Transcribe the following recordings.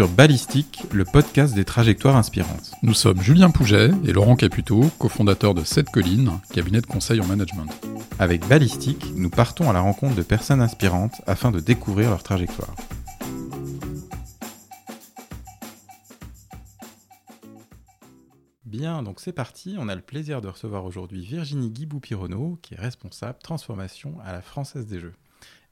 Sur Ballistique, le podcast des trajectoires inspirantes. Nous sommes Julien Pouget et Laurent Caputo, cofondateurs de Sept Collines, cabinet de conseil en management. Avec Ballistique, nous partons à la rencontre de personnes inspirantes afin de découvrir leur trajectoire. Bien, donc c'est parti. On a le plaisir de recevoir aujourd'hui Virginie Guibou-Pironneau, qui est responsable transformation à la Française des Jeux.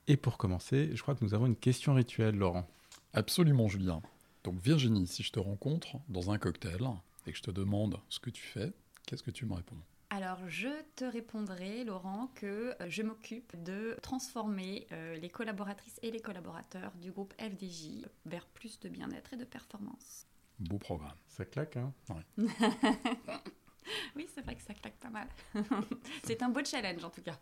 Et pour commencer, je crois que nous avons une question rituelle, Laurent. Absolument, Julien. Donc Virginie, si je te rencontre dans un cocktail et que je te demande ce que tu fais, qu'est-ce que tu me réponds? Alors, je te répondrai, Laurent, que euh, je m'occupe de transformer euh, les collaboratrices et les collaborateurs du groupe FDJ vers plus de bien-être et de performance. Beau programme. Ça claque, hein? Oui, c'est vrai que ça claque pas mal. c'est un beau challenge, en tout cas.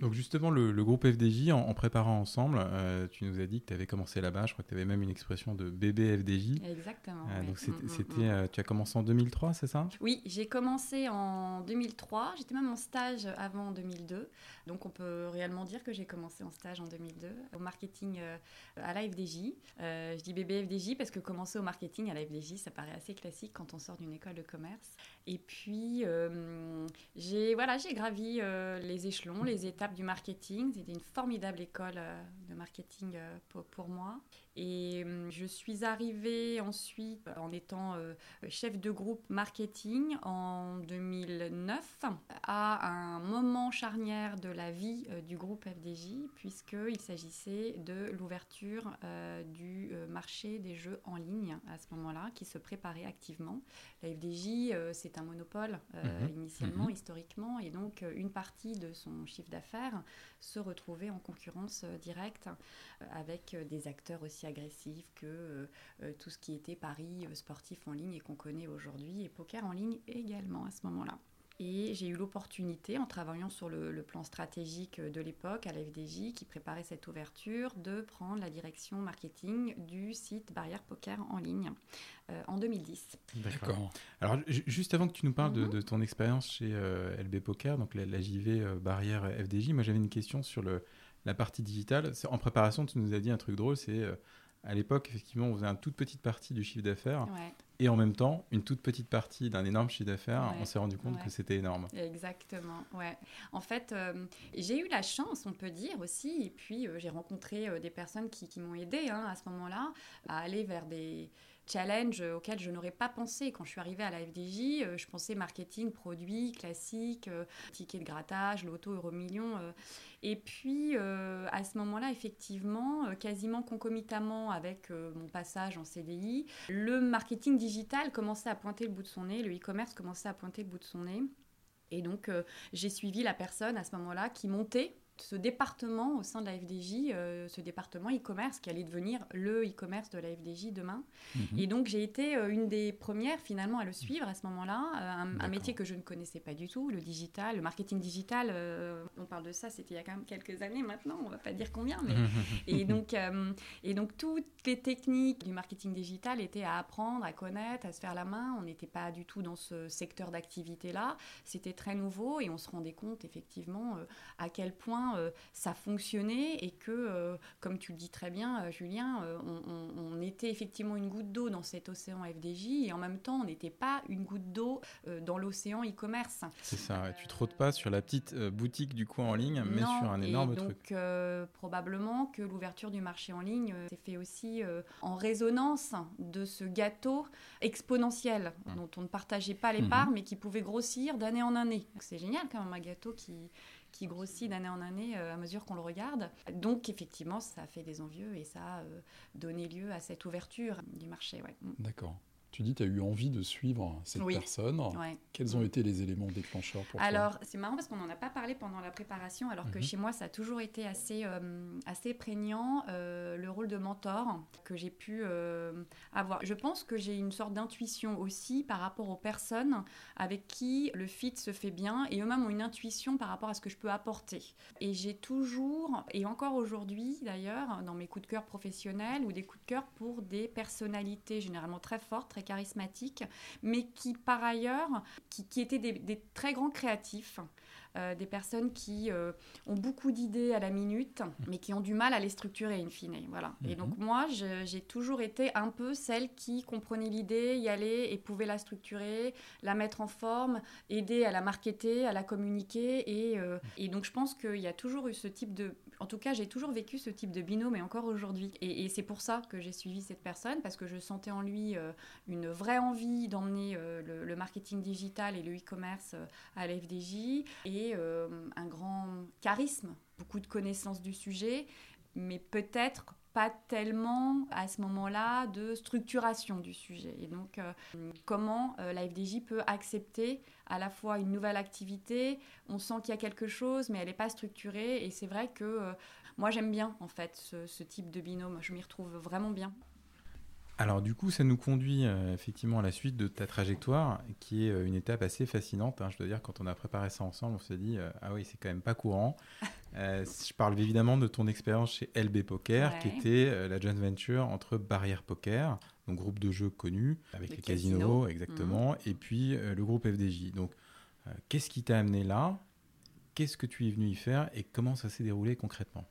Donc justement, le, groupe FDJ, en, préparant ensemble, euh, tu nous as dit que tu avais commencé là-bas. Je crois que tu avais même une expression de bébé FDJ. Exactement. Euh, donc mm, mm, c'était, mm. Euh, tu as commencé en 2003, c'est ça? Oui, j'ai commencé en 2003. J'étais même en stage avant en 2002. Donc on peut réellement dire que j'ai commencé en stage en 2002 au marketing à la FDJ. je dis bébé FDJ parce que commencer au marketing à la FDJ, ça paraît assez classique quand on sort d'une école de commerce. Et puis j'ai voilà, j'ai gravi les échelons, les étapes du marketing. C'était une formidable école euh, de marketing euh, pour, moi. Et hum, je suis arrivée ensuite en étant euh, chef de groupe marketing en 2009 à un moment charnière de la vie du groupe FDJ puisqu'il s'agissait de l'ouverture du marché des jeux en ligne à ce moment-là qui se préparait activement. La FDJ, c'est un monopole mhm. initialement, mhm. historiquement, et donc une partie de son chiffre d'affaires se retrouver en concurrence euh, directe euh, avec euh, des acteurs aussi agressifs que tout ce qui était paris sportif en ligne et qu'on connaît aujourd'hui, et poker en ligne également à ce moment-là. Et j'ai eu l'opportunité, en travaillant sur le, plan stratégique de l'époque à la FDJ, qui préparait cette ouverture, de prendre la direction marketing du site Barrière Poker en ligne euh, en 2010. D'accord. Alors, juste avant que tu nous parles de, mhm. ton expérience chez euh, LB Poker, donc la, JV euh, Barrière FDJ, moi j'avais une question sur le, la partie digitale. En préparation, tu nous as dit un truc drôle, c'est à l'époque, effectivement, on faisait une toute petite partie du chiffre d'affaires. Et en même temps, une toute petite partie d'un énorme chiffre d'affaires, on s'est rendu compte que c'était énorme. Exactement, ouais. En fait, euh, j'ai eu la chance, on peut dire aussi, et puis euh, j'ai rencontré euh, des personnes qui, qui m'ont aidé hein, à ce moment-là à aller vers des, challenge auquel je n'aurais pas pensé. Quand je suis arrivée à la FDJ, euh, je pensais marketing, produits, classiques, euh, tickets de grattage, loto, euro million. Euh. Et puis, à ce moment-là, effectivement, quasiment concomitamment avec mon passage en CDI, le marketing digital commençait à pointer le bout de son nez, le e-commerce commençait à pointer le bout de son nez. Et donc, j'ai suivi la personne à ce moment-là qui montait ce département au sein de la FDJ, euh, ce département e-commerce qui allait devenir le e-commerce de la FDJ demain. Mhm. Et donc j'ai été euh, une des premières finalement à le suivre à ce moment-là, euh, un, métier que je ne connaissais pas du tout, le digital, le marketing digital. on parle de ça, c'était il y a quand même quelques années maintenant, on va pas dire combien, mais et donc et donc toutes les techniques du marketing digital étaient à apprendre, à connaître, à se faire la main. On n'était pas du tout dans ce secteur d'activité là, c'était très nouveau et on se rendait compte effectivement à quel point euh, ça fonctionnait et que, euh, comme tu le dis très bien, euh, Julien, on, était effectivement une goutte d'eau dans cet océan FDJ et en même temps, on n'était pas une goutte d'eau dans l'océan e-commerce. C'est ça, tu te rôdes pas sur la petite boutique du coin en ligne, mais sur un énorme et donc, truc. probablement que l'ouverture du marché en ligne s'est fait aussi en résonance de ce gâteau exponentiel mmh. dont on ne partageait pas les mmh. parts, mais qui pouvait grossir d'année en année. C'est génial quand même un gâteau qui, qui grossit d'année en année euh, à mesure qu'on le regarde. Donc effectivement, ça a fait des envieux et ça a euh, donné lieu à cette ouverture du marché. D'accord. Tu dis tu as eu envie de suivre cette personne. Quels ont été les éléments déclencheurs pour alors, c'est marrant parce qu'on n'en a pas parlé pendant la préparation, alors que mhm. chez moi, ça a toujours été assez, euh, assez prégnant, euh, le rôle de mentor que j'ai pu euh, avoir. Je pense que j'ai une sorte d'intuition aussi par rapport aux personnes avec qui le fit se fait bien et eux-mêmes ont une intuition par rapport à ce que je peux apporter. Et j'ai toujours, et encore aujourd'hui d'ailleurs, dans mes coups de cœur professionnels ou des coups de cœur pour des personnalités généralement très fortes, charismatiques, mais qui par ailleurs, qui, étaient des, très grands créatifs. Euh, des personnes qui euh, ont beaucoup d'idées à la minute, mais qui ont du mal à les structurer in fine. Voilà. Et donc Mhm. moi, j'ai toujours été un peu celle qui comprenait l'idée, y allait et pouvait la structurer, la mettre en forme, aider à la marketer, à la communiquer. Et, euh, et donc je pense qu'il y a toujours eu ce type de... En tout cas, j'ai toujours vécu ce type de binôme, et encore aujourd'hui. Et, et c'est pour ça que j'ai suivi cette personne, parce que je sentais en lui une vraie envie d'emmener le, le marketing digital et le e-commerce à l'FDJ, et euh, un grand charisme, beaucoup de connaissances du sujet, mais peut-être pas tellement à ce moment-là de structuration du sujet. Et donc, euh, comment euh, la FDJ peut accepter à la fois une nouvelle activité, on sent qu'il y a quelque chose, mais elle n'est pas structurée. Et c'est vrai que euh, moi, j'aime bien, en fait, ce, ce type de binôme. Je m'y retrouve vraiment bien. Alors du coup, ça nous conduit euh, effectivement à la suite de ta trajectoire, qui est euh, une étape assez fascinante. hein. Je dois dire, quand on a préparé ça ensemble, on s'est dit, euh, ah oui, c'est quand même pas courant. Je parle évidemment de ton expérience chez LB Poker, qui était la joint venture entre Barrière Poker, donc groupe de jeux connu, avec Le les casinos, casino. exactement, et puis le groupe FDJ. Donc, qu'est-ce qui t'a amené là? Qu'est-ce que tu es venu y faire? Et comment ça s'est déroulé concrètement?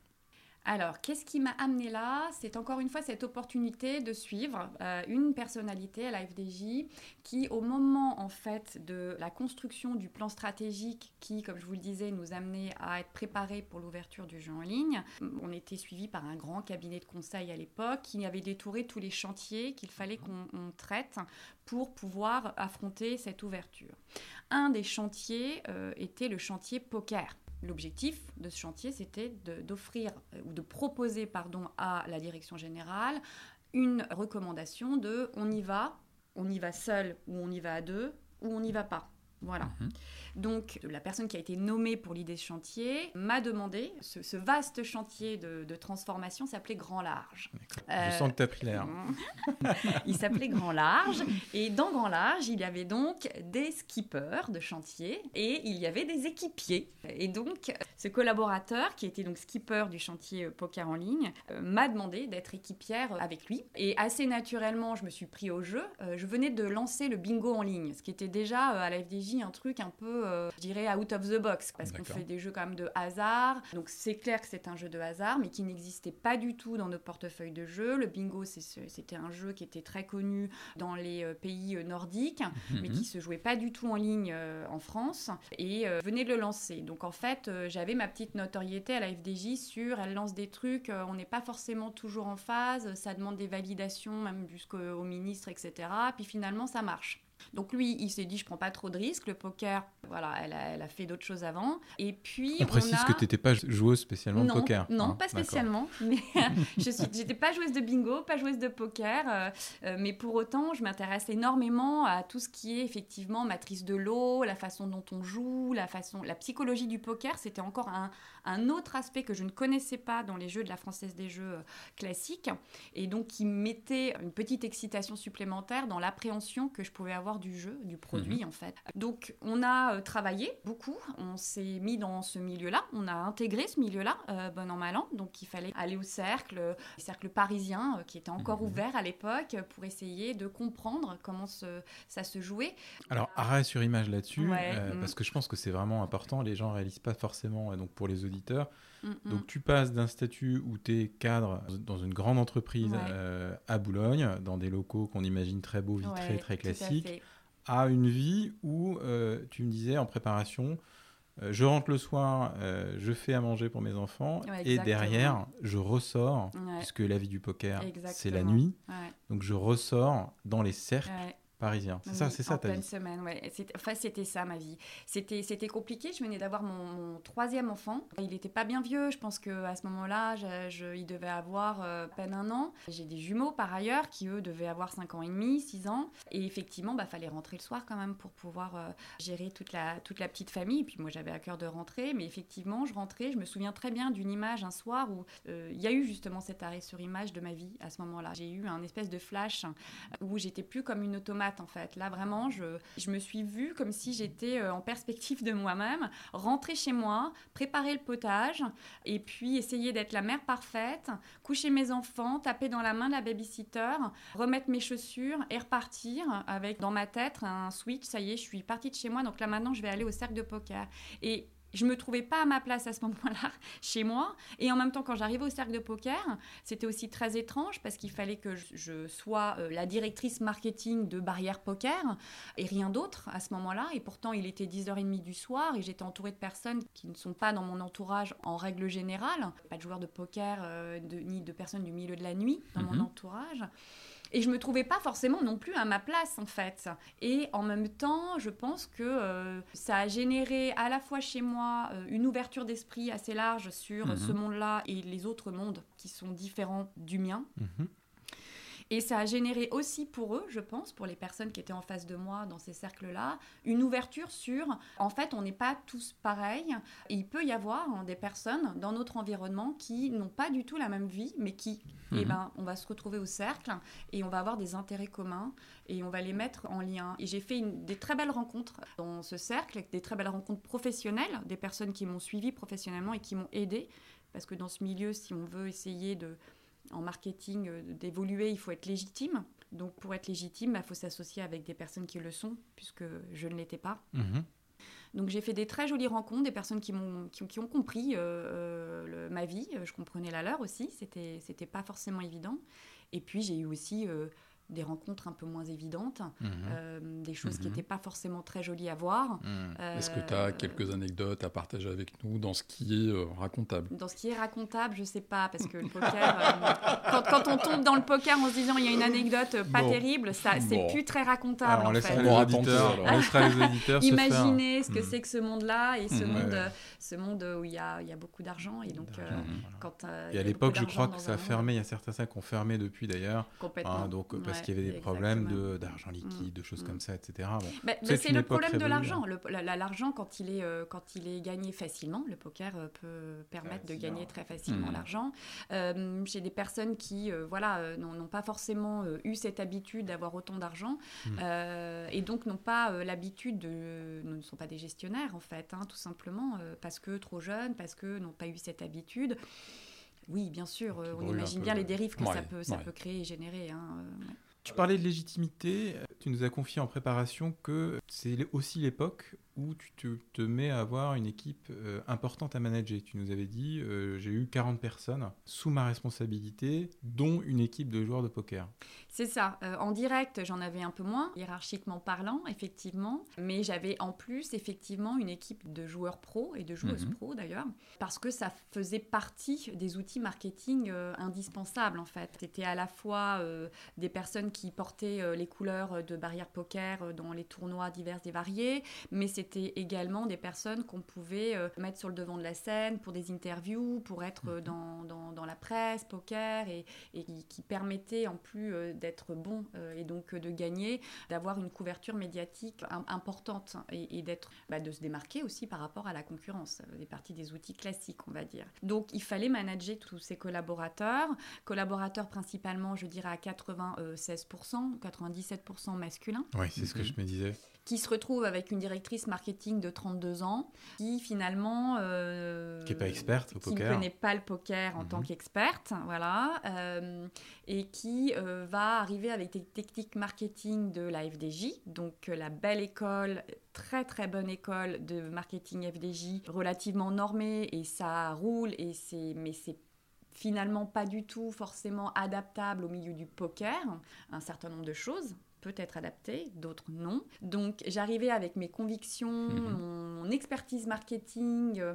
Alors, qu'est-ce qui m'a amené là? C'est encore une fois cette opportunité de suivre euh, une personnalité à la FDJ qui, au moment en fait de la construction du plan stratégique qui, comme je vous le disais, nous amenait à être préparés pour l'ouverture du jeu en ligne, on était suivi par un grand cabinet de conseil à l'époque qui avait détouré tous les chantiers qu'il fallait qu'on on traite pour pouvoir affronter cette ouverture. Un des chantiers euh, était le chantier poker. L'objectif de ce chantier, c'était d'offrir euh, ou de proposer pardon, à la direction générale une recommandation de on y va, on y va seul ou on y va à deux ou on n'y va pas. Voilà. Mhm. Donc, la personne qui a été nommée pour l'idée de chantier m'a demandé, ce, ce vaste chantier de, de transformation s'appelait Grand Large. Je Euh, sens que tu as pris l'air. il s'appelait Grand Large. Et dans Grand Large, il y avait donc des skippers de chantier et il y avait des équipiers. Et donc, ce collaborateur, qui était donc skipper du chantier euh, poker en ligne, euh, m'a demandé d'être équipière avec lui. Et assez naturellement, je me suis pris au jeu. Euh, je venais de lancer le bingo en ligne, ce qui était déjà euh, à la FDJ un truc un peu, euh, je dirais, out of the box. Parce qu'on fait des jeux quand même de hasard. Donc, c'est clair que c'est un jeu de hasard, mais qui n'existait pas du tout dans nos portefeuilles de jeux. Le bingo, c'était un jeu qui était très connu dans les euh, pays euh, nordiques, mais Mhm. qui se jouait pas du tout en ligne euh, en France et euh, venait de le lancer. Donc en fait, j'avais ma petite notoriété à la FDJ sur elle lance des trucs, on n'est pas forcément toujours en phase, ça demande des validations même jusqu'au au ministre, etc. Puis finalement, ça marche. Donc lui, il s'est dit, je prends pas trop de risques. Le poker, voilà, elle a, elle a fait d'autres choses avant. Et puis On précise a... que tu n'étais pas joueuse spécialement non, de poker. Non, hein, pas spécialement. Mais je suis, j'étais pas joueuse de bingo, pas joueuse de poker. euh, euh, mais pour autant, je m'intéresse énormément à tout ce qui est effectivement matrice de l'eau, la façon dont on joue, la façon, la psychologie du poker. C'était encore un, un autre aspect que je ne connaissais pas dans les jeux de la française des jeux euh, classiques, et donc qui mettait une petite excitation supplémentaire dans l'appréhension que je pouvais avoir du jeu, du produit en fait. Donc on a euh, travaillé beaucoup, on s'est mis dans ce milieu-là, on a intégré ce milieu-là, euh, bon an mal an, donc il fallait aller au cercle, euh, le cercle parisien euh, qui était encore Mhm. ouvert à l'époque pour essayer de comprendre comment ça se jouait. Alors, arrêt sur image là-dessus, Ouais, euh, mm. parce que je pense que c'est vraiment important. Les gens réalisent pas forcément, donc pour les auditeurs. Mm. Donc, tu passes d'un statut où tu es cadre dans une grande entreprise Ouais. euh, à Boulogne, dans des locaux qu'on imagine très beaux, vitrés, Ouais, très à classiques, à une vie où euh, tu me disais en préparation. euh, je rentre le soir, je fais à manger pour mes enfants, Ouais, et derrière, je ressors, puisque la vie du poker, c'est la nuit, donc je ressors dans les cercles ouais. parisiens. C'est Oui, ça, c'est ça en ta pleine vie. semaine, ouais. C'était- Enfin, c'était ça ma vie. C'était, c'était compliqué. Je venais d'avoir mon, mon troisième enfant. Il n'était pas bien vieux. Je pense que à ce moment-là, je- je- il devait avoir euh, à peine un an. J'ai des jumeaux par ailleurs qui eux devaient avoir 5 ans et demi, 6 ans. Et effectivement, bah fallait rentrer le soir quand même pour pouvoir euh, gérer toute la toute la petite famille. Et puis moi, j'avais à cœur de rentrer, mais effectivement, je rentrais. Je me souviens très bien d'une image un soir où euh, il y a eu justement cet arrêt sur image de ma vie à ce moment-là. J'ai eu un espèce de flash où j'étais plus comme une automate en fait. Là vraiment, je, je me suis vue comme si j'étais euh, en perspective de moi-même, rentrer chez moi, préparer le potage et puis essayer d'être la mère parfaite, coucher mes enfants, taper dans la main de la babysitter, remettre mes chaussures et repartir avec dans ma tête un switch, ça y est, je suis partie de chez moi, donc là maintenant je vais aller au cercle de poker. Et je me trouvais pas à ma place à ce moment-là chez moi. Et en même temps, quand j'arrivais au cercle de poker, c'était aussi très étrange parce qu'il fallait que je sois euh, la directrice marketing de Barrière Poker et rien d'autre à ce moment-là. Et pourtant, il était 10h30 du soir et j'étais entourée de personnes qui ne sont pas dans mon entourage en règle générale. Pas de joueurs de poker euh, de, ni de personnes du milieu de la nuit dans mon mhm. entourage. Et je me trouvais pas forcément non plus à ma place en fait. Et en même temps, je pense que euh, ça a généré à la fois chez moi euh, une ouverture d'esprit assez large sur mhm. ce monde-là et les autres mondes qui sont différents du mien. Mhm. Et ça a généré aussi pour eux, je pense, pour les personnes qui étaient en face de moi dans ces cercles-là, une ouverture sur, en fait, on n'est pas tous pareils. Et il peut y avoir hein, des personnes dans notre environnement qui n'ont pas du tout la même vie, mais qui, eh mhm. ben, on va se retrouver au cercle et on va avoir des intérêts communs et on va les mettre en lien. Et j'ai fait une, des très belles rencontres dans ce cercle, des très belles rencontres professionnelles, des personnes qui m'ont suivi professionnellement et qui m'ont aidé. Parce que dans ce milieu, si on veut essayer de en marketing euh, d'évoluer, il faut être légitime. Donc pour être légitime, il bah, faut s'associer avec des personnes qui le sont, puisque je ne l'étais pas. Mhm. Donc j'ai fait des très jolies rencontres, des personnes qui, m'ont, qui, ont compris euh, euh, ma vie, je comprenais la leur aussi, c'était, c'était pas forcément évident. Et puis j'ai eu aussi des rencontres un peu moins évidentes, mhm. euh, des choses qui n'étaient mhm. pas forcément très jolies à voir. Mhm. Est-ce que tu as quelques anecdotes à partager avec nous dans ce qui est euh, racontable? Dans ce qui est racontable, je sais pas, parce que le poker, euh, quand, on tombe dans le poker en se disant il y a une anecdote pas terrible, ça c'est plus très racontable. on, laissera les auditeurs, on laissera les auditeurs Imaginez ce que c'est que ce monde-là et ce, monde, ce monde où il y a, y a beaucoup d'argent. Et donc, quand, et à l'époque, je crois que ça a fermé, il y a certains qui ont fermé depuis d'ailleurs. Complètement. Hein, donc, parce qu'il y avait des problèmes d'argent liquide, de choses mm. comme ça, etc. Bon, c'est le problème de l'argent. L'argent, quand, il est, euh, quand il est gagné facilement, le poker euh, peut permettre de gagner très facilement mm. l'argent. Euh, J'ai des personnes qui voilà, n'ont pas forcément eu cette habitude d'avoir autant d'argent mm. et donc n'ont pas l'habitude de... ne sont pas des gestionnaires, en fait, hein, tout simplement, parce que trop jeunes, parce que n'ont pas eu cette habitude. Oui, bien sûr, on imagine bien les dérives que ça, peut, ça peut créer et générer. Hein, tu parlais de légitimité, tu nous as confié en préparation que c'est aussi l'époque où tu te, mets à avoir une équipe euh, importante à manager. Tu nous avais dit, euh, j'ai eu 40 personnes sous ma responsabilité, dont une équipe de joueurs de poker. C'est ça. Euh, en direct, j'en avais un peu moins, hiérarchiquement parlant, effectivement. Mais j'avais en plus, effectivement, une équipe de joueurs pro et de joueuses mhm. pro, d'ailleurs, parce que ça faisait partie des outils marketing indispensables, en fait. C'était à la fois des personnes qui portaient les couleurs de barrière poker dans les tournois divers et variés, mais c'était c'était également des personnes qu'on pouvait euh, mettre sur le devant de la scène pour des interviews, pour être euh, mhm. dans, dans, la presse, poker, et, et qui, permettaient en plus euh, d'être bon et donc de gagner, d'avoir une couverture médiatique importante et, d'être, bah, de se démarquer aussi par rapport à la concurrence, des parties des outils classiques, on va dire. Donc il fallait manager tous ces collaborateurs, collaborateurs principalement, je dirais à 96%, 97% masculins. Oui, c'est ce que je me disais qui se retrouve avec une directrice marketing de 32 ans, qui finalement... Euh, qui n'est pas experte au poker. Qui ne connaît pas le poker en tant mhm. qu'experte, voilà, euh, et qui euh, va arriver avec des techniques marketing de la FDJ, donc la belle école, très très bonne école de marketing FDJ, relativement normée, et ça roule, et c'est, mais c'est finalement pas du tout forcément adaptable au milieu du poker, un certain nombre de choses peut être adapté, d'autres non. Donc j'arrivais avec mes convictions, mhm. mon expertise marketing, euh,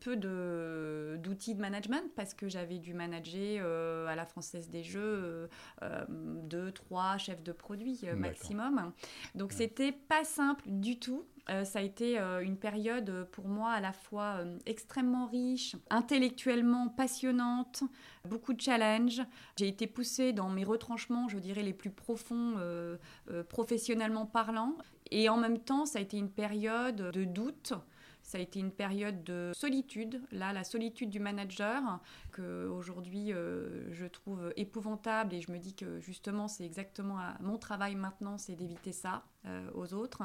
peu d'outils de, management parce que j'avais dû manager euh, à la Française des Jeux euh, deux, trois chefs de produits maximum. Donc c'était pas simple du tout. Euh, ça a été euh, une période euh, pour moi à la fois extrêmement riche, intellectuellement passionnante, beaucoup de challenges. J'ai été poussée dans mes retranchements, je dirais, les plus profonds, professionnellement parlant. Et en même temps, ça a été une période de doute. Ça a été une période de solitude, là, la solitude du manager, que aujourd'hui je trouve épouvantable et je me dis que justement c'est exactement mon travail maintenant, c'est d'éviter ça aux autres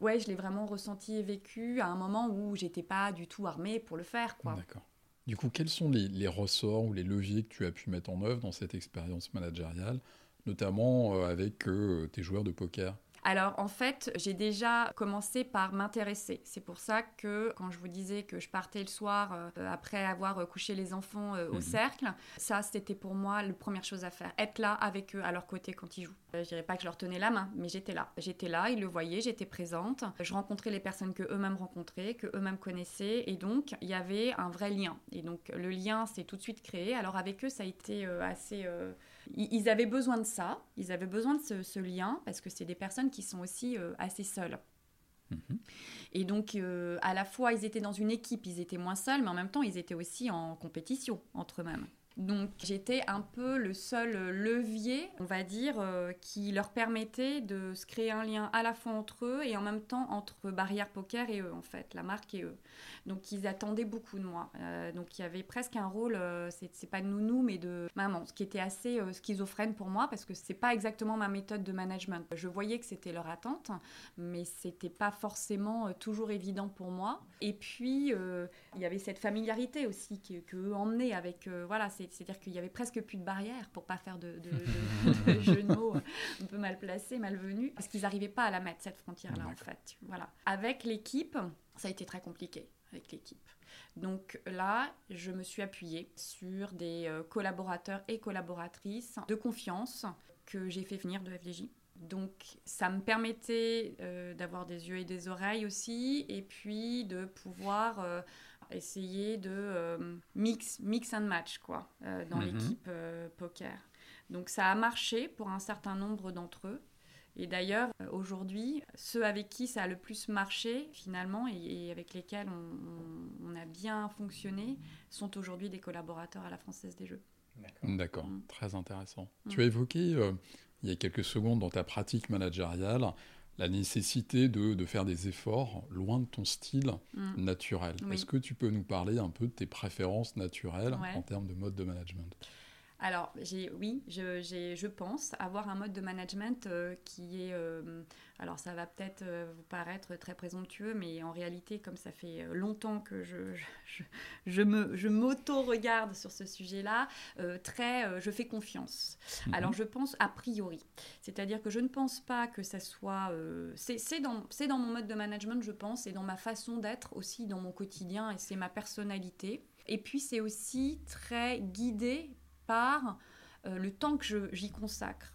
ouais, je l'ai vraiment ressenti et vécu à un moment où j'étais pas du tout armée pour le faire. Quoi. D'accord. Du coup, quels sont les, ressorts ou les leviers que tu as pu mettre en œuvre dans cette expérience managériale, notamment euh, avec euh, tes joueurs de poker? Alors en fait, j'ai déjà commencé par m'intéresser. C'est pour ça que quand je vous disais que je partais le soir euh, après avoir couché les enfants euh, au Mhm. cercle, ça c'était pour moi la première chose à faire. Être là avec eux à leur côté quand ils jouent. Euh, Je dirais pas que je leur tenais la main, mais j'étais là. J'étais là, ils le voyaient, j'étais présente. Je rencontrais les personnes que eux-mêmes rencontraient, que eux-mêmes connaissaient, et donc il y avait un vrai lien. Et donc le lien s'est tout de suite créé. Alors avec eux, ça a été assez. Ils avaient besoin de ça, ils avaient besoin de ce, ce lien parce que c'est des personnes qui sont aussi euh, assez seules. Mhm. Et donc, euh, à la fois, ils étaient dans une équipe, ils étaient moins seuls, mais en même temps, ils étaient aussi en compétition entre eux-mêmes. Donc, j'étais un peu le seul levier, on va dire, euh, qui leur permettait de se créer un lien à la fois entre eux et en même temps entre Barrière Poker et eux, en fait, la marque et eux. Donc, ils attendaient beaucoup de moi. Euh, donc, il y avait presque un rôle, euh, c'est pas de nounou, mais de maman, ce qui était assez euh, schizophrène pour moi parce que c'est pas exactement ma méthode de management. Je voyais que c'était leur attente, mais c'était pas forcément euh, toujours évident pour moi. Et puis, euh, il y avait cette familiarité aussi que, que emmenaient avec. euh, voilà, c'est- c'est-à-dire qu'il y avait presque plus de barrières pour pas faire de, de, de- de jeux de mots un peu mal placés, malvenus, parce qu'ils n'arrivaient pas à la mettre, cette frontière-là, en fait. Voilà. Avec l'équipe, ça a été très compliqué, avec l'équipe. Donc là, je me suis appuyée sur des euh, collaborateurs et collaboratrices de confiance que j'ai fait venir de FDJ. Donc ça me permettait euh, d'avoir des yeux et des oreilles aussi, et puis de pouvoir euh, essayer de euh, mix, mix and match quoi, euh, dans Mhm. l'équipe euh, poker. Donc ça a marché pour un certain nombre d'entre eux. Et d'ailleurs, euh, aujourd'hui, ceux avec qui ça a le plus marché, finalement, et, et avec lesquels on, on- on a bien fonctionné, sont aujourd'hui des collaborateurs à la Française des Jeux. D'accord, Mm. très intéressant. Mm. Tu as évoqué euh, il y a quelques secondes dans ta pratique managériale la nécessité de, de faire des efforts loin de ton style Mm. naturel. Oui. Est-ce que tu peux nous parler un peu de tes préférences naturelles Ouais. en termes de mode de management? Alors, j'ai, oui, je, je pense avoir un mode de management euh, qui est... euh, alors, ça va peut-être euh, vous paraître très présomptueux, mais en réalité, comme ça fait longtemps que je, je, je, me, je m'auto-regarde sur ce sujet-là, très... je fais confiance. Mhm. Alors, je pense a priori. C'est-à-dire que je ne pense pas que ça soit... c'est, c'est dans, c'est dans mon mode de management, je pense, et dans ma façon d'être aussi dans mon quotidien, et c'est ma personnalité. Et puis, c'est aussi très guidé par euh, le temps que j'y consacre.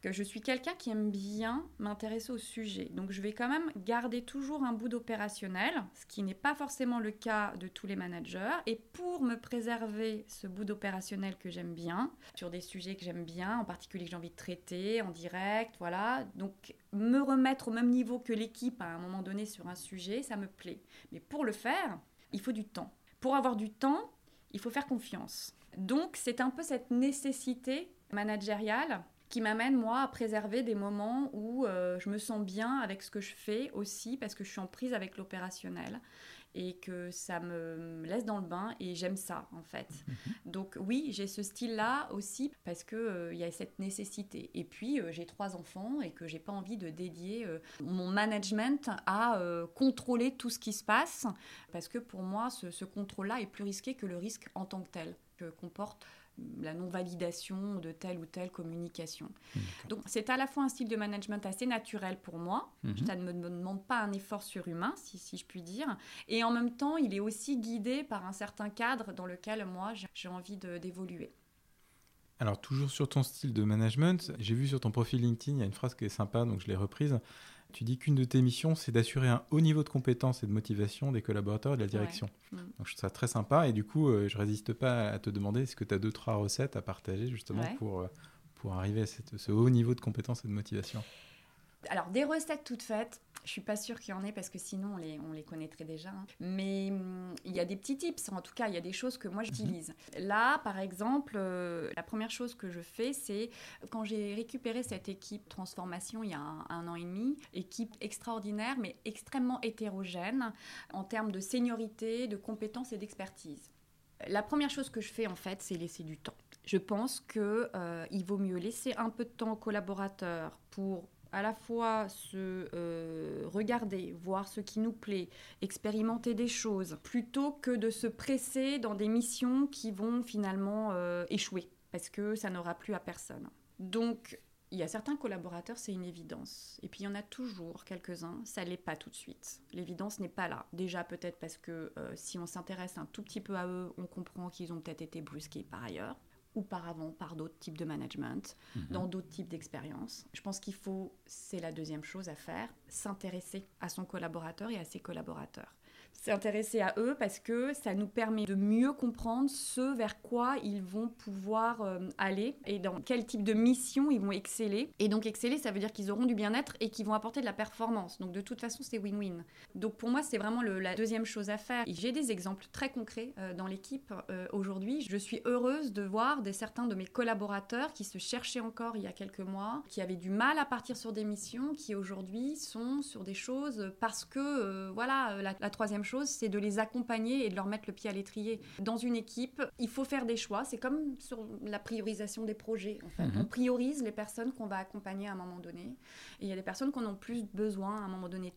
Que je suis quelqu'un qui aime bien m'intéresser au sujet. Donc je vais quand même garder toujours un bout d'opérationnel, ce qui n'est pas forcément le cas de tous les managers. Et pour me préserver ce bout d'opérationnel que j'aime bien, sur des sujets que j'aime bien, en particulier que j'ai envie de traiter en direct, voilà. Donc me remettre au même niveau que l'équipe à un moment donné sur un sujet, ça me plaît. Mais pour le faire, il faut du temps. Pour avoir du temps, il faut faire confiance. Donc c'est un peu cette nécessité managériale qui m'amène moi à préserver des moments où euh, je me sens bien avec ce que je fais aussi parce que je suis en prise avec l'opérationnel et que ça me laisse dans le bain et j'aime ça en fait. Donc oui, j'ai ce style-là aussi parce que euh, il y a cette nécessité. Et puis euh, j'ai trois enfants et que j'ai pas envie de dédier euh, mon management à euh, contrôler tout ce qui se passe parce que pour moi ce, ce contrôle-là est plus risqué que le risque en tant que tel que comporte la non-validation de telle ou telle communication. Donc c'est à la fois un style de management assez naturel pour moi, Mhm. ça ne me demande pas un effort surhumain, si, si je puis dire, et en même temps il est aussi guidé par un certain cadre dans lequel moi j'ai- j'ai envie de- d'évoluer. Alors, toujours sur ton style de management, j'ai vu sur ton profil LinkedIn, il y a une phrase qui est sympa, donc je l'ai reprise. Tu dis qu'une de tes missions, c'est d'assurer un haut niveau de compétence et de motivation des collaborateurs et de la direction. Mm. Donc, je trouve ça très sympa. Et du coup, euh, je résiste pas à te demander est-ce que tu as deux, trois recettes à partager justement Ouais. pour, euh, pour arriver à cette- ce haut niveau de compétence et de motivation? Alors, des recettes toutes faites, je suis pas sûre qu'il y en ait parce que sinon on les, on les connaîtrait déjà. hein. Mais hum, il y a des petits tips, en tout cas, il y a des choses que moi j'utilise. Là, par exemple, euh, la première chose que je fais, c'est quand j'ai récupéré cette équipe transformation il y a un, an et demi, équipe extraordinaire mais extrêmement hétérogène en termes de seniorité, de compétences et d'expertise. La première chose que je fais en fait, c'est laisser du temps. Je pense que euh, vaut mieux laisser un peu de temps aux collaborateurs pour à la fois se euh, regarder, voir ce qui nous plaît, expérimenter des choses, plutôt que de se presser dans des missions qui vont finalement euh, échouer, parce que ça n'aura plus à personne. Donc, Il y a certains collaborateurs, c'est une évidence. Et puis il y en a toujours quelques-uns, ça l'est pas tout de suite. L'évidence n'est pas là. Déjà peut-être parce que euh, si on s'intéresse un tout petit peu à eux, on comprend qu'ils ont peut-être été brusqués par ailleurs auparavant par d'autres types de management, mhm. dans d'autres types d'expériences. Je pense qu'il faut, c'est la deuxième chose à faire, s'intéresser à son collaborateur et à ses collaborateurs s'intéresser à eux parce que ça nous permet de mieux comprendre ce vers quoi ils vont pouvoir euh, aller et dans quel type de mission ils vont exceller. Et donc exceller, ça veut dire qu'ils auront du bien-être et qu'ils vont apporter de la performance. Donc de toute façon, c'est win-win. Donc pour moi, c'est vraiment la deuxième chose à faire. J'ai des exemples très concrets euh, dans l'équipe euh, aujourd'hui. Je suis heureuse de voir des certains de mes collaborateurs qui se cherchaient encore il y a quelques mois, qui avaient du mal à partir sur des missions, qui aujourd'hui sont sur des choses parce que voilà la, la troisième chose, c'est de les accompagner et de leur mettre le pied à l'étrier. Dans une équipe, il faut faire des choix. C'est comme sur la priorisation des projets. Mhm. On priorise les personnes qu'on va accompagner à un moment donné. Et il y a des personnes qu'on a plus besoin à un moment donné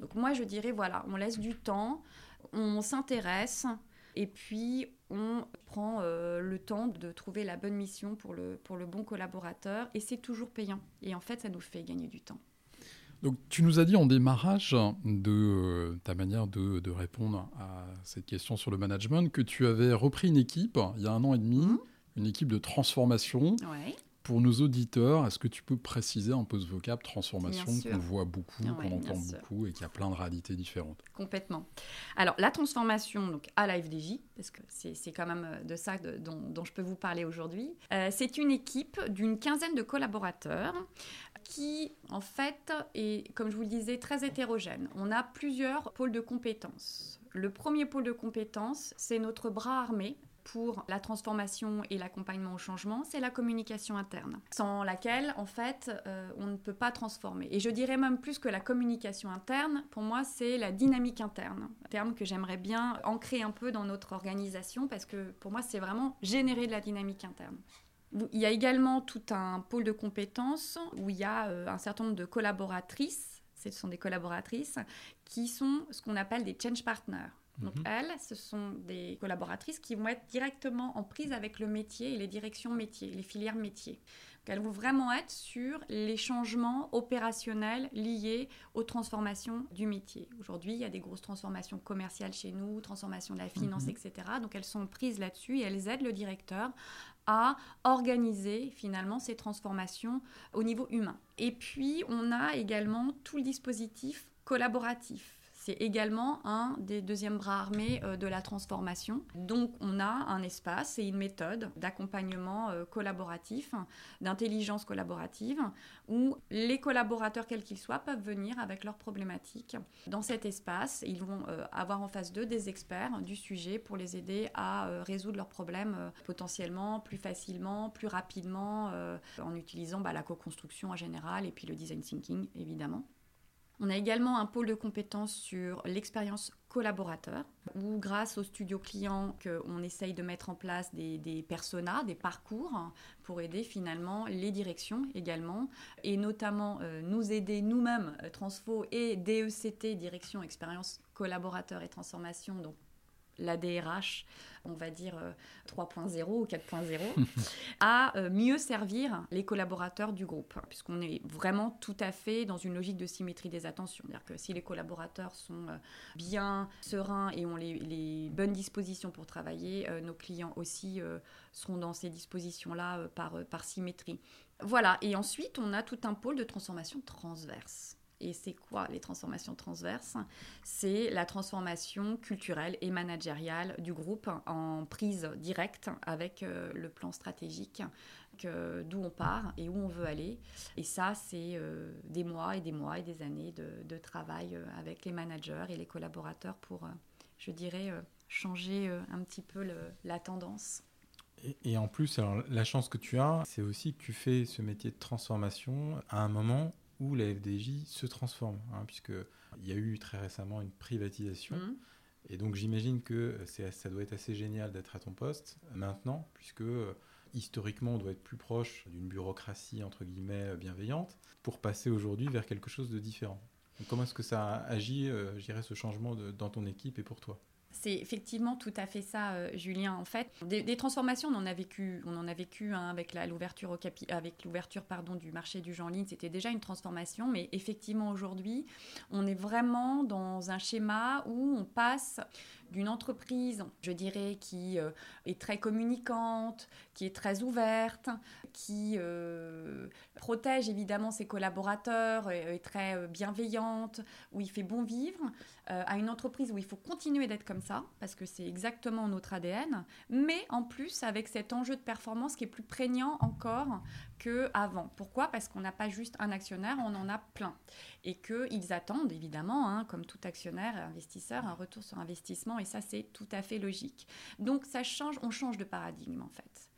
Donc moi, je dirais, voilà, on laisse du temps, on s'intéresse. Et puis, on prend euh, le temps de trouver la bonne mission pour le, pour le bon collaborateur. Et c'est toujours payant. Et en fait, ça nous fait gagner du temps. Donc, tu nous as dit en démarrage de euh, ta manière de, répondre à cette question sur le management que tu avais repris une équipe il y a un an et demi, mhm. une équipe de transformation. Pour nos auditeurs, est-ce que tu peux préciser un peu ce vocable transformation qu'on voit beaucoup, qu'on entend beaucoup et qui a plein de réalités différentes? Complètement. Alors, la transformation donc, à la FDJ, parce que c'est quand même euh, de ça dont, je peux vous parler aujourd'hui, euh, c'est une équipe d'une quinzaine de collaborateurs qui, en fait, est, comme je vous le disais, très hétérogène. On a plusieurs pôles de compétences. Le premier pôle de compétences, c'est notre bras armé pour la transformation et l'accompagnement au changement, c'est la communication interne, sans laquelle, en fait, euh, on ne peut pas transformer. Et je dirais même plus que la communication interne, pour moi, c'est la dynamique interne, un terme que j'aimerais bien ancrer un peu dans notre organisation, parce que pour moi, c'est vraiment générer de la dynamique interne. Il y a également tout un pôle de compétences où il y a euh, un certain nombre de collaboratrices, ce sont des collaboratrices, qui sont ce qu'on appelle des change partners. Donc mhm. elles, ce sont des collaboratrices qui vont être directement en prise avec le métier et les directions métiers, les filières métiers. Elles vont vraiment être sur les changements opérationnels liés aux transformations du métier. Aujourd'hui, il y a des grosses transformations commerciales chez nous, transformation de la finance, mhm. etc. Donc elles sont prises là-dessus et elles aident le directeur à organiser finalement ces transformations au niveau humain. Et puis, on a également tout le dispositif collaboratif c'est également un des deuxièmes bras armés euh, de la transformation. Donc on a un espace et une méthode d'accompagnement euh, collaboratif, d'intelligence collaborative, où les collaborateurs, quels qu'ils soient, peuvent venir avec leurs problématiques. Dans cet espace, ils vont euh, avoir en face d'eux des experts du sujet pour les aider à résoudre leurs problèmes potentiellement plus facilement, plus rapidement, en utilisant bah, la co-construction en général et puis le design thinking évidemment. On a également un pôle de compétences sur l'expérience collaborateur, où grâce au studio client, on essaye de mettre en place des, des personas, des parcours, pour aider finalement les directions également, et notamment euh, nous aider nous-mêmes, euh, Transfo et DECT, Direction Expérience Collaborateur et Transformation, donc la DRH, on va dire 3.0 euh, ou 4.0, à euh, mieux servir les collaborateurs du groupe, puisqu'on est vraiment tout à fait dans une logique de symétrie des attentions. C'est-à-dire que si les collaborateurs sont euh, bien sereins et ont les, bonnes dispositions pour travailler, nos clients aussi seront dans ces dispositions-là par, par symétrie. Voilà, et ensuite on a tout un pôle de transformation transverse. Et c'est quoi les transformations transverses? C'est la transformation culturelle et managériale du groupe en prise directe avec euh, le plan stratégique d'où on part et où on veut aller. Et ça, c'est euh, des mois et des mois et des années de, travail euh, avec les managers et les collaborateurs pour, je dirais, changer un petit peu la tendance. Et, en plus, alors, la chance que tu as, c'est aussi que tu fais ce métier de transformation à un moment où la FDJ se transforme, hein, puisqu'il y a eu très récemment une privatisation. Mmh. Et donc j'imagine que ça doit être assez génial d'être à ton poste maintenant, puisque historiquement on doit être plus proche d'une bureaucratie entre guillemets bienveillante, pour passer aujourd'hui vers quelque chose de différent. comment est-ce que ça agit, euh, ce changement dans ton équipe et pour toi? C'est effectivement tout à fait ça, euh, Julien. En fait, des, transformations, on en a vécu, on en a vécu hein, avec l'ouverture avec l'ouverture pardon du marché du jeu en ligne. C'était déjà une transformation, mais effectivement aujourd'hui, on est vraiment dans un schéma où on passe d'une entreprise, je dirais, qui euh, est très communicante, qui est très ouverte, qui euh, protège évidemment ses collaborateurs, est, très euh, bienveillante, où il fait bon vivre, à une entreprise où il faut continuer d'être comme ça, parce que c'est exactement notre ADN, mais en plus avec cet enjeu de performance qui est plus prégnant encore qu'avant. Pourquoi? Parce qu'on n'a pas juste un actionnaire, on en a plein. Et qu'ils attendent évidemment, hein, comme tout actionnaire et investisseur, un retour sur investissement et ça c'est tout à fait logique. Donc ça change, on change de paradigme en fait.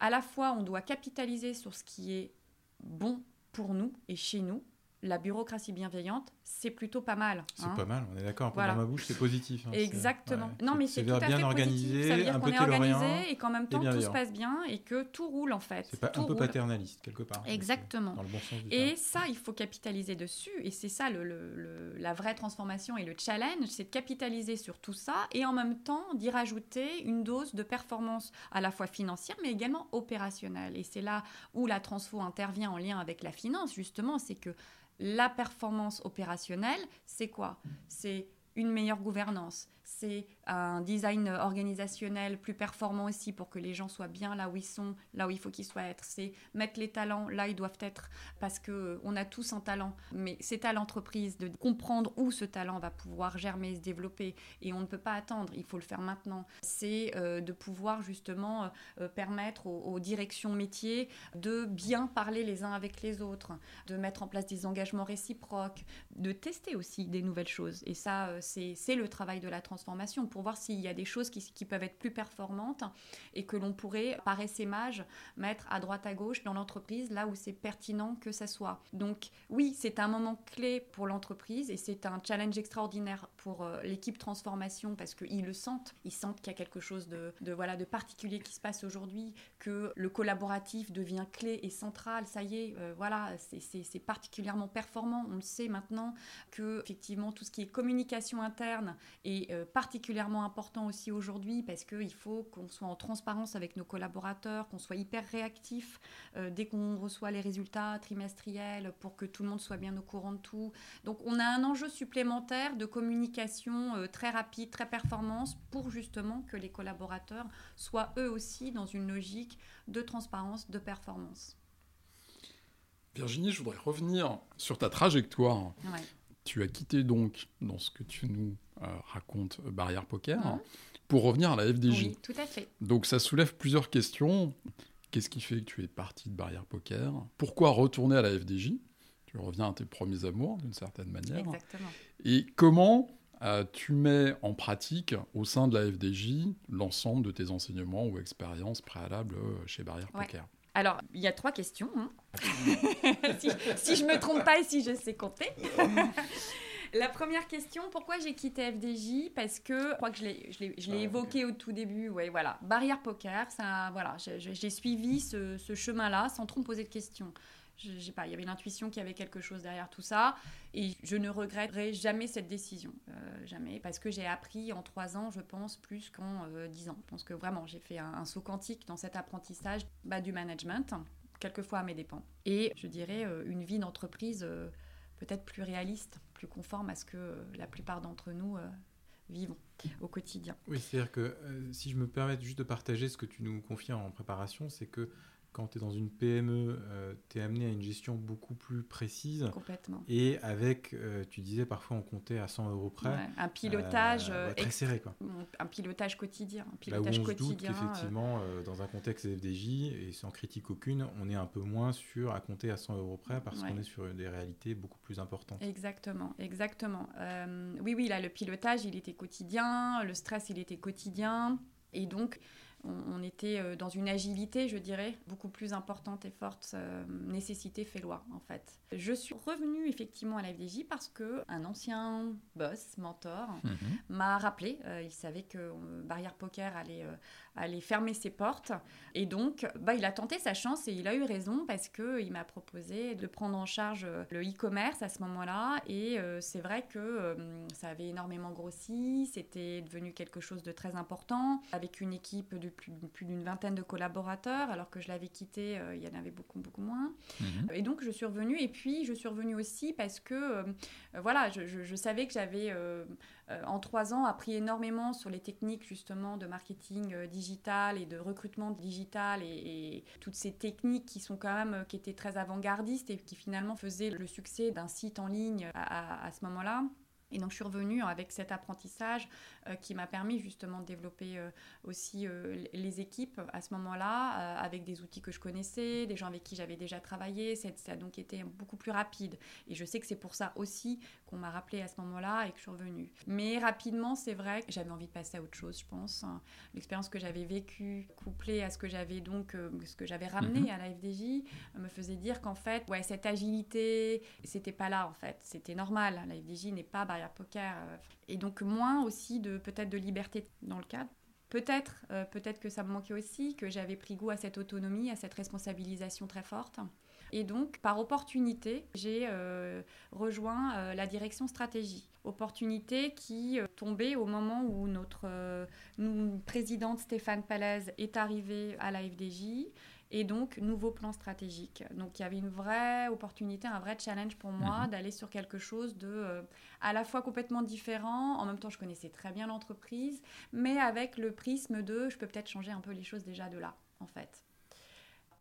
À la fois, on doit capitaliser sur ce qui est bon pour nous et chez nous, la bureaucratie bienveillante, c'est plutôt pas mal. C'est hein. pas mal, on est d'accord. Dans ma bouche, c'est positif. Hein, Exactement. Non, mais c'est tout à fait organisé, positif. Ça veut dire qu'on est organisé et qu'en même temps, tout se passe bien et que tout roule en fait. C'est pas un peu paternaliste quelque part. Exactement. Dans le bon sens du et ça, il faut capitaliser dessus. Et c'est ça le, la vraie transformation et le challenge, c'est de capitaliser sur tout ça et en même temps d'y rajouter une dose de performance à la fois financière mais également opérationnelle. Et c'est là où la transfo intervient en lien avec la finance justement, c'est que la performance opérationnelle, c'est quoi? C'est une meilleure gouvernance, c'est un design organisationnel plus performant aussi pour que les gens soient bien là où ils sont, là où il faut qu'ils soient être. C'est mettre les talents là où ils doivent être parce que euh, on a tous un talent, mais c'est à l'entreprise de comprendre où ce talent va pouvoir germer, se développer et on ne peut pas attendre, il faut le faire maintenant. C'est euh, de pouvoir justement euh, permettre aux, directions métiers de bien parler les uns avec les autres, de mettre en place des engagements réciproques, de tester aussi des nouvelles choses. Et ça, c'est le travail de la transformation voir s'il y a des choses qui, peuvent être plus performantes et que l'on pourrait, par essaimage, mettre à droite à gauche dans l'entreprise, là où c'est pertinent que ça soit. Donc oui, c'est un moment clé pour l'entreprise et c'est un challenge extraordinaire pour euh, l'équipe transformation parce qu'ils le sentent. Ils sentent qu'il y a quelque chose de, voilà, de particulier qui se passe aujourd'hui, que le collaboratif devient clé et central. Ça y est, euh, voilà, c'est particulièrement performant. On le sait maintenant que effectivement tout ce qui est communication interne est euh, particulièrement important aussi aujourd'hui parce qu'il faut qu'on soit en transparence avec nos collaborateurs, qu'on soit hyper réactif euh, dès qu'on reçoit les résultats trimestriels pour que tout le monde soit bien au courant de tout. Donc on a un enjeu supplémentaire de communication euh, très rapide, très performance pour justement que les collaborateurs soient eux aussi dans une logique de transparence, de performance. Virginie, je voudrais revenir sur ta trajectoire. Tu as quitté donc, dans ce que tu nous euh, racontes, euh, Barrière Poker, pour revenir à la FDJ. Oui, tout à fait. Donc ça soulève plusieurs questions. Qu'est-ce qui fait que tu es parti de Barrière Poker? Pourquoi retourner à la FDJ Tu reviens à tes premiers amours, d'une certaine manière. Exactement. Et comment euh, tu mets en pratique au sein de la FDJ l'ensemble de tes enseignements ou expériences préalables chez Barrière Poker? Alors, il y a trois questions. Hein. si, je ne me trompe pas et si je sais compter. La première question, pourquoi j'ai quitté FDJ Parce que je crois que je l'ai ah, évoqué au tout début. Ouais, voilà. Barrière poker, ça, voilà, j'ai suivi ce, ce chemin-là sans trop me poser de questions je, pas, il y avait l'intuition qu'il y avait quelque chose derrière tout ça. Et je ne regretterai jamais cette décision. Euh, jamais. Parce que j'ai appris en trois ans, je pense, plus qu'en euh, dix ans. Je pense que vraiment, j'ai fait un, saut quantique dans cet apprentissage bah, du management, quelquefois à mes dépens. Et je dirais euh, une vie d'entreprise peut-être plus réaliste, plus conforme à ce que la plupart d'entre nous vivons au quotidien. Oui, c'est-à-dire que si je me permets juste de partager ce que tu nous confies en préparation, c'est que quand tu es dans une PME, tu es amené à une gestion beaucoup plus précise. Complètement. Et avec, euh, tu disais, parfois on comptait à 100 euros près. un pilotage euh, très serré. Quoi. Un pilotage quotidien. Un pilotage Là où on quotidien. Se doute qu'effectivement, euh, dans un contexte FDJ, et sans critique aucune, on est un peu moins sur à compter à 100 euros près parce qu'on est sur des réalités beaucoup plus importantes. Exactement, exactement. oui, oui, là, le pilotage, il était quotidien, le stress, il était quotidien. Et donc, on, était euh, dans une agilité, je dirais, beaucoup plus importante et forte. Euh, nécessité fait loi, en fait. Je suis revenue effectivement à la FDJ parce que un ancien boss, mentor, mhm. m'a rappelé. Euh, il savait que Barrière Poker allait, allait fermer ses portes. Et donc, bah, il a tenté sa chance et il a eu raison parce qu'il m'a proposé de prendre en charge euh, le e-commerce à ce moment-là. Et euh, c'est vrai que euh, ça avait énormément grossi, c'était devenu quelque chose de très important, avec une équipe de plus, plus d'une vingtaine de collaborateurs, alors que je l'avais quitté, il y en avait beaucoup, beaucoup moins. Mhm. Et donc, je suis revenue. Et puis, je suis revenue aussi parce que, voilà, je, je, savais que j'avais euh, en trois ans, appris énormément sur les techniques justement de marketing euh, digital et de recrutement digital et, toutes ces techniques qui sont quand même euh, qui étaient très avant-gardistes et qui finalement faisaient le succès d'un site en ligne à ce moment-là. Et donc je suis revenue avec cet apprentissage euh, qui m'a permis justement de développer euh, aussi euh, les équipes à ce moment-là, avec des outils que je connaissais, des gens avec qui j'avais déjà travaillé. Ça a donc été beaucoup plus rapide. Et je sais que c'est pour ça aussi qu'on m'a rappelé à ce moment-là et que je suis revenue. Mais rapidement, c'est vrai que j'avais envie de passer à autre chose, je pense. L'expérience que j'avais vécue, couplée à ce que j'avais donc, ce que j'avais ramené mhm. à la FDJ, me faisait dire qu'en fait, ouais, cette agilité, c'était pas là en fait. C'était normal. La FDJ n'est pas barrière poker. Et donc moins aussi de peut-être de liberté dans le cadre. Peut-être, euh, peut-être que ça me manquait aussi, que j'avais pris goût à cette autonomie, à cette responsabilisation très forte. Et donc, par opportunité, j'ai euh, rejoint euh, la direction stratégie. Opportunité qui tombait au moment où notre présidente Stéphane Palaise est arrivée à la FDJ et donc, nouveau plan stratégique. Donc, il y avait une vraie opportunité, un vrai challenge pour moi mhm. d'aller sur quelque chose de euh, à la fois complètement différent. En même temps, je connaissais très bien l'entreprise, mais avec le prisme de je peux peut-être changer un peu les choses déjà de là, en fait.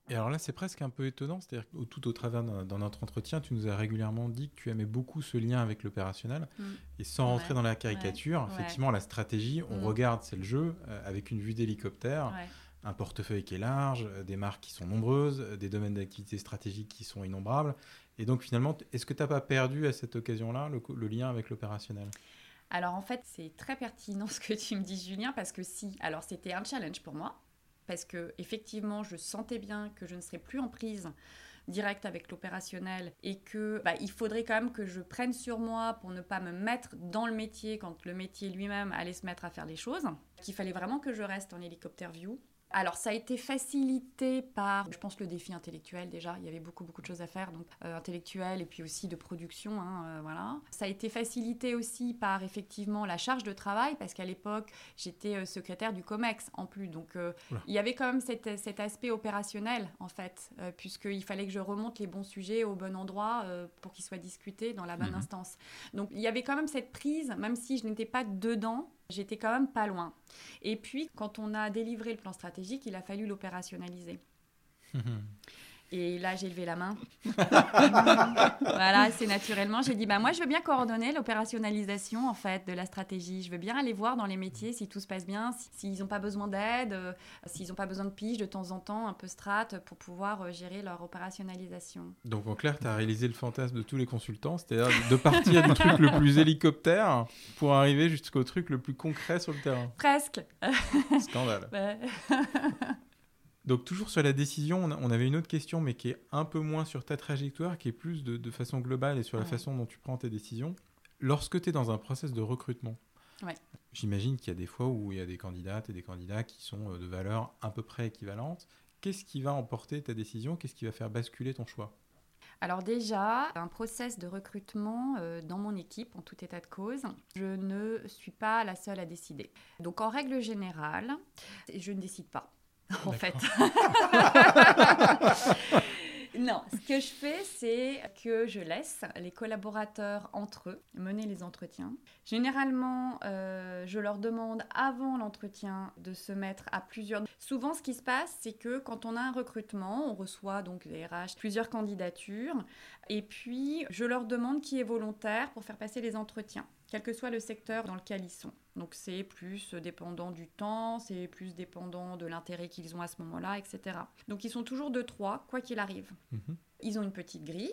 Et alors là, c'est presque un peu étonnant, c'est-à-dire que tout au travers de notre entretien, tu nous as régulièrement dit que tu aimais beaucoup ce lien avec l'opérationnel. Mm. Et sans rentrer dans la caricature, effectivement, la stratégie, on regarde, c'est le jeu, euh, avec une vue d'hélicoptère un portefeuille qui est large, euh, des marques qui sont nombreuses, euh, des domaines d'activité stratégiques qui sont innombrables. Et donc finalement, est-ce que tu n'as pas perdu à cette occasion-là le, lien avec l'opérationnel? Alors en fait, c'est très pertinent ce que tu me dis, Julien, parce que si, alors c'était un challenge pour moi, parce que effectivement, je sentais bien que je ne serais plus en prise directe avec l'opérationnel et que bah, il faudrait quand même que je prenne sur moi pour ne pas me mettre dans le métier quand le métier lui-même allait se mettre à faire les choses, qu'il fallait vraiment que je reste en hélicoptère view alors ça a été facilité par, je pense, le défi intellectuel déjà. Il y avait beaucoup beaucoup de choses à faire, donc euh, intellectuel et puis aussi de production, hein, euh, voilà. Ça a été facilité aussi par effectivement la charge de travail parce qu'à l'époque j'étais euh, secrétaire du Comex en plus, donc il y avait quand même cet, cet aspect opérationnel en fait, puisqu'il fallait que je remonte les bons sujets au bon endroit pour qu'ils soient discutés dans la bonne mhm. instance. Donc il y avait quand même cette prise, même si je n'étais pas dedans, J'étais quand même pas loin. Et puis, quand on a délivré le plan stratégique, il a fallu l'opérationnaliser. Et là, j'ai levé la main. voilà, c'est naturellement. J'ai dit, bah, moi, je veux bien coordonner l'opérationnalisation, en fait, de la stratégie. Je veux bien aller voir dans les métiers si tout se passe bien, s'ils n'ont pas besoin d'aide, euh, s'ils n'ont pas besoin de pige de temps en temps, un peu strat, pour pouvoir euh, gérer leur opérationnalisation. Donc, en clair, tu as réalisé le fantasme de tous les consultants, c'est-à-dire de partir du truc le plus hélicoptère pour arriver jusqu'au truc le plus concret sur le terrain. Presque. Scandale. Donc toujours sur la décision, on avait une autre question, mais qui est un peu moins sur ta trajectoire, qui est plus de, façon globale et sur la façon dont tu prends tes décisions. Lorsque tu es dans un process de recrutement, j'imagine qu'il y a des fois où il y a des candidates et des candidats qui sont euh, de valeur à peu près équivalente. Qu'est-ce qui va emporter ta décision? Qu'est-ce qui va faire basculer ton choix? Alors déjà, un process de recrutement euh, dans mon équipe, en tout état de cause, je ne suis pas la seule à décider. Donc en règle générale, je ne décide pas en fait. non, ce que je fais, c'est que je laisse les collaborateurs entre eux mener les entretiens. Généralement, euh, je leur demande avant l'entretien de se mettre à plusieurs. Souvent, ce qui se passe, c'est que quand on a un recrutement, on reçoit donc les RH plusieurs candidatures, et puis je leur demande qui est volontaire pour faire passer les entretiens quel que soit le secteur dans lequel ils sont. Donc c'est plus dépendant du temps, c'est plus dépendant de l'intérêt qu'ils ont à ce moment-là, etc. Donc ils sont toujours deux, trois, quoi qu'il arrive. Mhm. Ils ont une petite grille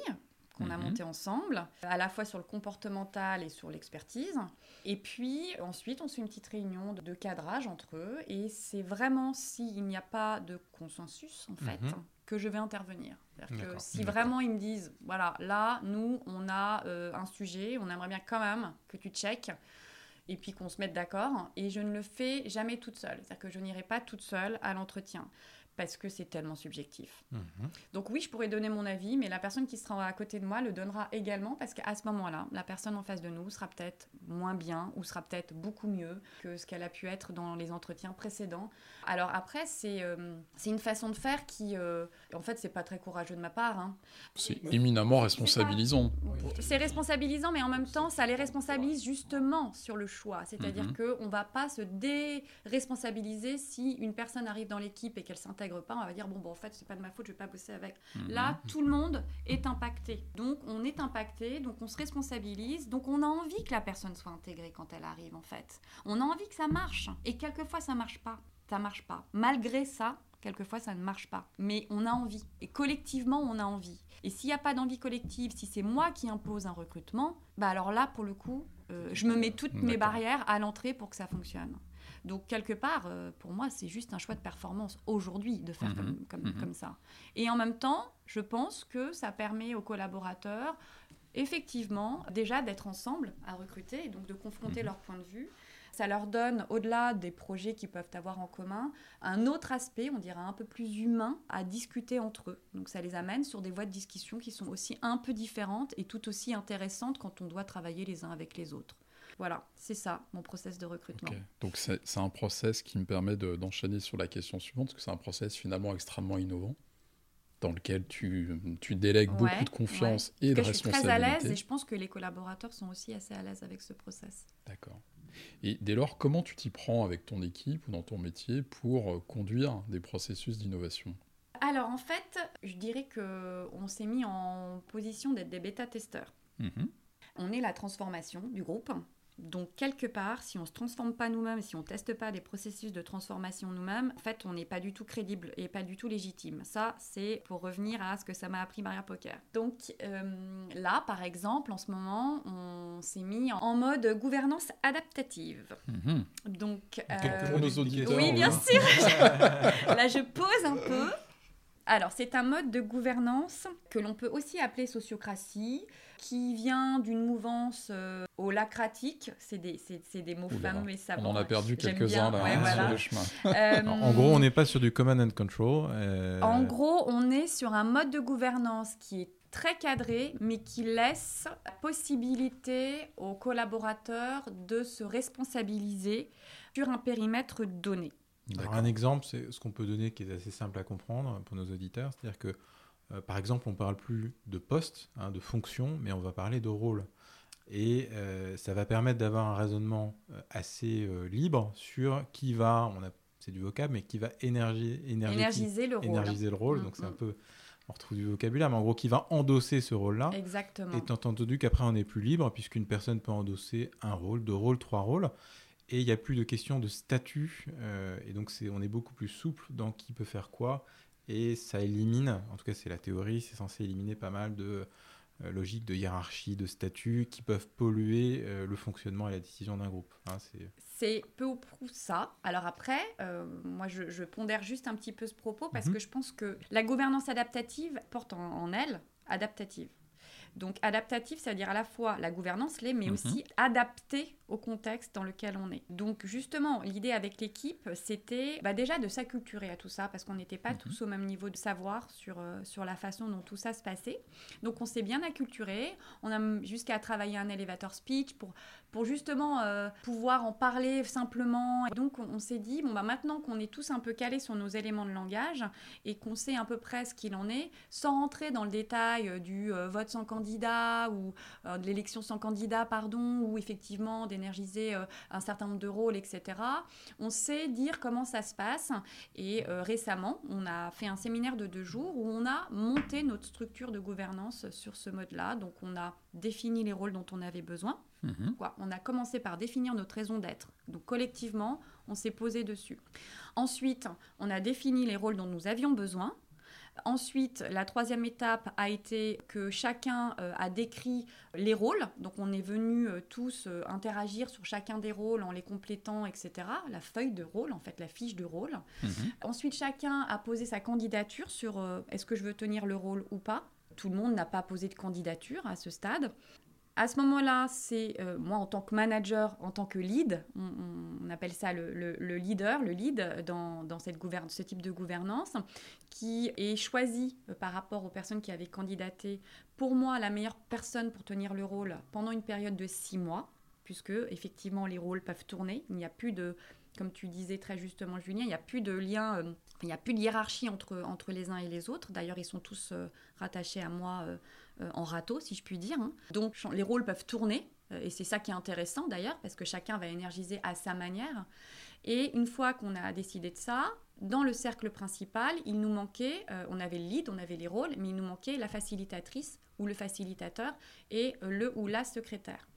qu'on a mhm. montée ensemble, à la fois sur le comportemental et sur l'expertise. Et puis ensuite, on se fait une petite réunion de cadrage entre eux. Et c'est vraiment s'il n'y a pas de consensus, en fait, mhm. Que je vais intervenir. Que si vraiment ils me disent, voilà, là, nous, on a euh, un sujet, on aimerait bien quand même que tu checkes, et puis qu'on se mette d'accord. Et je ne le fais jamais toute seule. C'est-à-dire que je n'irai pas toute seule à l'entretien parce que c'est tellement subjectif. Mhm. Donc oui, je pourrais donner mon avis, mais la personne qui sera à côté de moi le donnera également parce qu'à ce moment-là, la personne en face de nous sera peut-être moins bien ou sera peut-être beaucoup mieux que ce qu'elle a pu être dans les entretiens précédents. Alors après, c'est euh, c'est une façon de faire qui, euh, en fait, c'est pas très courageux de ma part. hein. C'est éminemment responsabilisant. C'est responsabilisant, mais en même temps, ça les responsabilise justement sur le choix. C'est-à-dire Mhm. qu'on ne va pas se déresponsabiliser si une personne arrive dans l'équipe et qu'elle s'intègre pas. On va dire, bon, bon en fait, c'est pas de ma faute, je vais pas bosser avec. Mhm. Là, tout le monde est impacté. Donc, on est impacté, donc on se responsabilise, donc on a envie que la personne soit intégrée quand elle arrive, en fait. On a envie que ça marche. Et quelquefois, ça marche pas. Ça marche pas. Malgré ça, quelquefois, ça ne marche pas. Mais on a envie. Et collectivement, on a envie. Et s'il n'y a pas d'envie collective, si c'est moi qui impose un recrutement, bah alors là, pour le coup, euh, je me mets toutes mes barrières à l'entrée pour que ça fonctionne. Donc, quelque part, euh, pour moi, c'est juste un choix de performance aujourd'hui de faire Mhm. comme, comme, Mhm. comme ça. Et en même temps, je pense que ça permet aux collaborateurs, effectivement, déjà d'être ensemble à recruter et donc de confronter Mhm. leur point de vue. Ça leur donne, au-delà des projets qu'ils peuvent avoir en commun, un autre aspect, on dirait un peu plus humain, à discuter entre eux. Donc ça les amène sur des voies de discussion qui sont aussi un peu différentes et tout aussi intéressantes quand on doit travailler les uns avec les autres. Voilà, c'est ça mon process de recrutement. Donc c'est un process qui me permet de- d'enchaîner sur la question suivante, parce que c'est un process finalement extrêmement innovant, dans lequel tu, tu délègues Ouais, beaucoup de confiance et de cas, je suis très à l'aise et responsabilité. je pense que les collaborateurs sont aussi assez à l'aise avec ce process. D'accord. Et dès lors, comment tu t'y prends avec ton équipe ou dans ton métier pour euh, conduire des processus d'innovation? Alors en fait, je dirais que on s'est mis en position d'être des bêta-testeurs. Mhm. On est la transformation du groupe. Donc quelque part, si on ne se transforme pas nous-mêmes, si on ne teste pas des processus de transformation nous-mêmes, en fait, on n'est pas du tout crédible et pas du tout légitime. Ça, c'est pour revenir à ce que ça m'a appris Maria Poker. Donc euh, là, par exemple, en ce moment, on s'est mis en mode gouvernance adaptative. Mhm. Donc Quelques euh, Pour nos auditeurs, oui, bien hein. sûr. Là, je pose un peu. Alors, c'est un mode de gouvernance que l'on peut aussi appeler sociocratie, qui vient d'une mouvance euh, holacratique. C'est des, c'est, des mots Oula, fameux et On savants. en a perdu quelques-uns là ouais, hein, voilà. sur le chemin. Euh, En gros, on n'est pas sur du command and control. euh, En gros, on est sur un mode de gouvernance qui est très cadré, mais qui laisse la possibilité aux collaborateurs de se responsabiliser sur un périmètre donné. Alors, un exemple, c'est ce qu'on peut donner qui est assez simple à comprendre pour nos auditeurs. C'est-à-dire que, euh, par exemple, on ne parle plus de poste, hein, de fonction, mais on va parler de rôle. Et euh, ça va permettre d'avoir un raisonnement euh, assez euh, libre sur qui va, on a, c'est du vocable, mais qui va énergie, Énergiser le rôle. énergiser le rôle. Mm, donc c'est un mm. peu, on retrouve du vocabulaire, mais en gros, qui va endosser ce rôle-là. Exactement. Étant entendu qu'après on est plus libre, puisqu'une personne peut endosser un rôle, deux rôles, trois rôles, et il n'y a plus de question de statut, euh, et donc on est beaucoup plus souple dans qui peut faire quoi, et ça élimine, en tout cas c'est la théorie, c'est censé éliminer pas mal de euh, logiques de hiérarchie, de statut, qui peuvent polluer euh, le fonctionnement et la décision d'un groupe. Hein, c'est... Peu ou prou ça. Alors après, euh, moi je, je pondère juste un petit peu ce propos parce Mhm. que je pense que la gouvernance adaptative porte en, en elle adaptative. Donc adaptative, c'est-à-dire à la fois la gouvernance l'est, mais Mhm. aussi adaptée au contexte dans lequel on est. Donc justement, l'idée avec l'équipe, c'était bah, déjà de s'acculturer à tout ça, parce qu'on n'était pas Mhm. tous au même niveau de savoir sur, euh, sur la façon dont tout ça se passait. Donc on s'est bien acculturé, on a jusqu'à travailler un elevator speech pour, pour justement euh, pouvoir en parler simplement. Et donc on, on s'est dit, bon bah maintenant qu'on est tous un peu calés sur nos éléments de langage et qu'on sait à peu près ce qu'il en est, sans rentrer dans le détail euh, du euh, vote sans candidat ou euh, de l'élection sans candidat, pardon, ou effectivement d'énergiser euh, un certain nombre de rôles, etc. On sait dire comment ça se passe. Et euh, récemment, on a fait un séminaire de deux jours où on a monté notre structure de gouvernance sur ce mode-là. Donc on a défini les rôles dont on avait besoin. Mhm. Quoi? On a commencé par définir notre raison d'être. Donc collectivement, on s'est posé dessus. Ensuite, on a défini les rôles dont nous avions besoin. Ensuite, la troisième étape a été que chacun euh, a décrit les rôles. Donc, on est venus euh, tous euh, interagir sur chacun des rôles en les complétant, etc. La feuille de rôle, en fait, la fiche de rôle. Mhm. Ensuite, chacun a posé sa candidature sur est-ce que je veux tenir le rôle ou pas. Tout le monde n'a pas posé de candidature à ce stade. À ce moment-là, c'est euh, moi en tant que manager, en tant que lead, on, appelle ça le, leader, le lead dans, cette ce type de gouvernance, qui est choisi euh, par rapport aux personnes qui avaient candidaté. Pour moi, la meilleure personne pour tenir le rôle pendant une période de six mois, puisque effectivement les rôles peuvent tourner. Il n'y a plus de, comme tu disais très justement Julien, il n'y a plus de lien, euh, il n'y a plus de hiérarchie entre, entre les uns et les autres. D'ailleurs, ils sont tous rattachés à moi en râteau, si je puis dire. Hein. Donc les rôles peuvent tourner, euh, et c'est ça qui est intéressant d'ailleurs, parce que chacun va énergiser à sa manière. Et une fois qu'on a décidé de ça, dans le cercle principal, il nous manquait, euh, on avait le lead, on avait les rôles, mais il nous manquait la facilitatrice ou le facilitateur et le ou la secrétaire.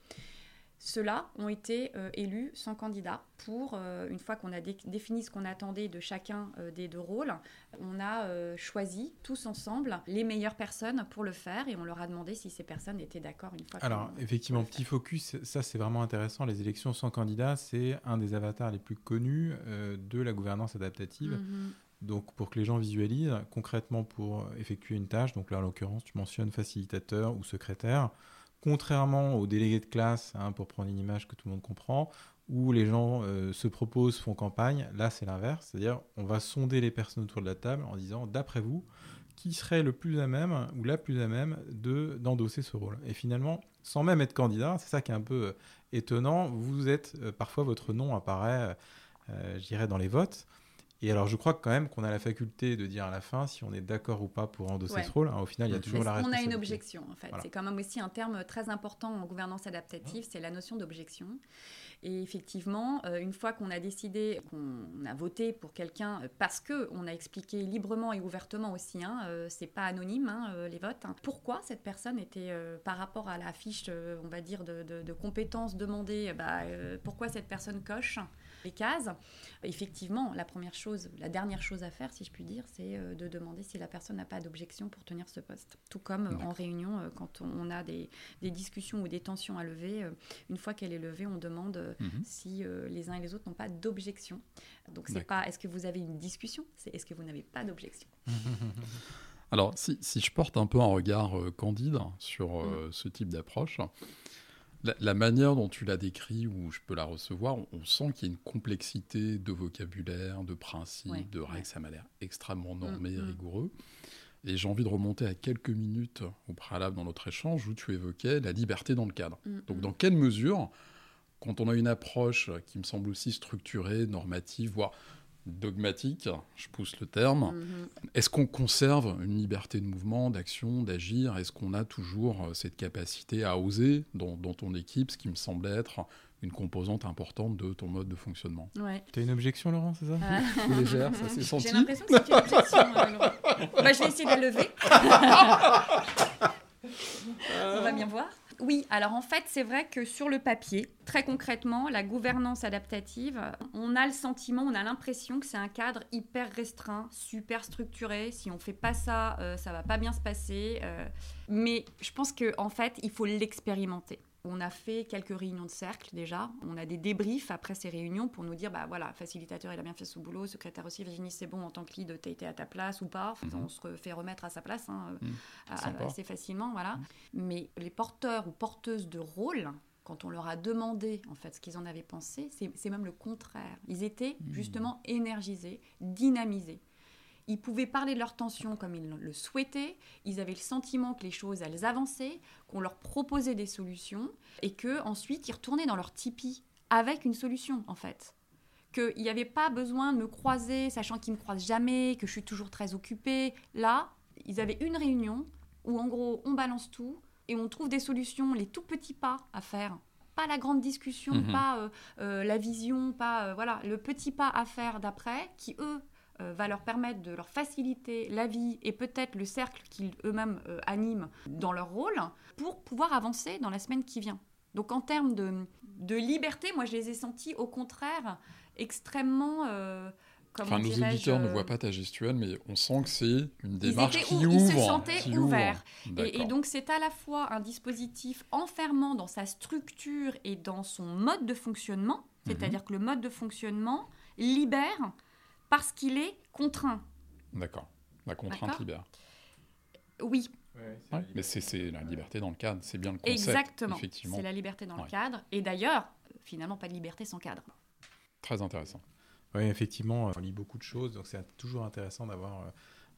Ceux-là ont été euh, élus sans candidat pour, euh, une fois qu'on a défini ce qu'on attendait de chacun euh, des deux rôles, on a choisi tous ensemble les meilleures personnes pour le faire et on leur a demandé si ces personnes étaient d'accord une fois. Alors effectivement, petit focus, ça c'est vraiment intéressant. Les élections sans candidat, c'est un des avatars les plus connus de la gouvernance adaptative. Mhm. Donc, pour que les gens visualisent, concrètement, pour effectuer une tâche, donc là, en l'occurrence, tu mentionnes facilitateur ou secrétaire, contrairement aux délégués de classe, hein, pour prendre une image que tout le monde comprend, où les gens euh, se proposent, font campagne, là c'est l'inverse, c'est-à-dire on va sonder les personnes autour de la table en disant, d'après vous, qui serait le plus à même ou la plus à même de d'endosser ce rôle? Et finalement, sans même être candidat, c'est ça qui est un peu euh, étonnant, vous êtes, euh, parfois votre nom apparaît, je dirais, dans les votes. Et alors, je crois quand même qu'on a la faculté de dire à la fin si on est d'accord ou pas pour endosser ce rôle. Hein, au final, il y a toujours la responsabilité. On a une objection, en fait. C'est quand même aussi un terme très important en gouvernance adaptative, c'est la notion d'objection. Et effectivement, euh, une fois qu'on a décidé, qu'on a voté pour quelqu'un, euh, parce que on a expliqué librement et ouvertement aussi, hein, euh, c'est pas anonyme hein, les votes, hein, pourquoi cette personne était par rapport à la fiche, on va dire, de, de compétences demandées, bah, pourquoi cette personne coche les cases. Effectivement, la première chose, la dernière chose à faire, si je puis dire, c'est euh, de demander si la personne n'a pas d'objection pour tenir ce poste. Tout comme euh, en réunion, euh, quand on a des, discussions ou des tensions à lever, une fois qu'elle est levée, on demande mhm. si les uns et les autres n'ont pas d'objection. Donc c'est pas est-ce que vous avez une discussion, c'est est-ce que vous n'avez pas d'objection? Alors, si, je porte un peu un regard candide sur mm. ce type d'approche, la, manière dont tu l'as décrit, ou je peux la recevoir, on, sent qu'il y a une complexité de vocabulaire, de principes, de règles. Ça m'a l'air extrêmement mm, normé et mm. rigoureux. Et j'ai envie de remonter à quelques minutes au préalable dans notre échange où tu évoquais la liberté dans le cadre. Mm, Donc, dans quelle mesure, quand on a une approche qui me semble aussi structurée, normative, voire dogmatique, je pousse le terme. Mhm. Est-ce qu'on conserve une liberté de mouvement, d'action, d'agir? Est-ce qu'on a toujours euh, cette capacité à oser dans, ton équipe, ce qui me semble être une composante importante de ton mode de fonctionnement? Ouais. Tu as une objection, Laurent, c'est ça? Ah. Légère, ça s'est senti. J'ai l'impression que c'est une objection, euh, Laurent. Bah, je vais essayer de la lever. On va bien voir. Oui, alors en fait, c'est vrai que sur le papier, très concrètement, la gouvernance adaptative, on a le sentiment, on a l'impression que c'est un cadre hyper restreint, super structuré. Si on fait pas ça, euh, ça va pas bien se passer. Euh. mais je pense qu'en en fait, il faut l'expérimenter. On a fait quelques réunions de cercle déjà. On a des débriefs après ces réunions pour nous dire bah voilà, facilitateur, il a bien fait son boulot, secrétaire aussi, Virginie, c'est bon en tant que lead, t'as été à ta place ou pas. Mhm. On se fait remettre à sa place hein, mhm. assez facilement, voilà. Mhm. Mais les porteurs ou porteuses de rôle, quand on leur a demandé en fait ce qu'ils en avaient pensé, c'est même le contraire. Ils étaient justement énergisés, dynamisés. Ils pouvaient parler de leur tension comme ils le souhaitaient. Ils avaient le sentiment que les choses elles avançaient, qu'on leur proposait des solutions et que ensuite ils retournaient dans leur tipi avec une solution en fait. Qu'il n'y avait pas besoin de me croiser, sachant qu'ils me croisent jamais, que je suis toujours très occupée. Là, ils avaient une réunion où en gros on balance tout et on trouve des solutions, les tout petits pas à faire pas la grande discussion, mhm. pas euh, euh, la vision, pas euh, voilà le petit pas à faire d'après, qui eux va leur permettre de leur faciliter la vie et peut-être le cercle qu'ils eux-mêmes euh, animent dans leur rôle pour pouvoir avancer dans la semaine qui vient. Donc en termes de, de liberté, moi je les ai sentis au contraire extrêmement... Euh, enfin, nos éditeurs ne voient pas ta gestuelle, mais on sent que c'est une démarche qui ouvre. Ils se sentaient ouverts. Et, et, donc, c'est à la fois un dispositif enfermant dans sa structure et dans son mode de fonctionnement, mhm. c'est-à-dire que le mode de fonctionnement libère parce qu'il est contraint. D'accord. La contrainte libère. Oui. mais c'est la liberté dans le cadre, c'est bien le concept. Exactement, c'est la liberté dans le cadre. Et d'ailleurs, finalement, pas de liberté sans cadre. Très intéressant. Oui, effectivement, on lit beaucoup de choses, donc c'est toujours intéressant d'avoir euh,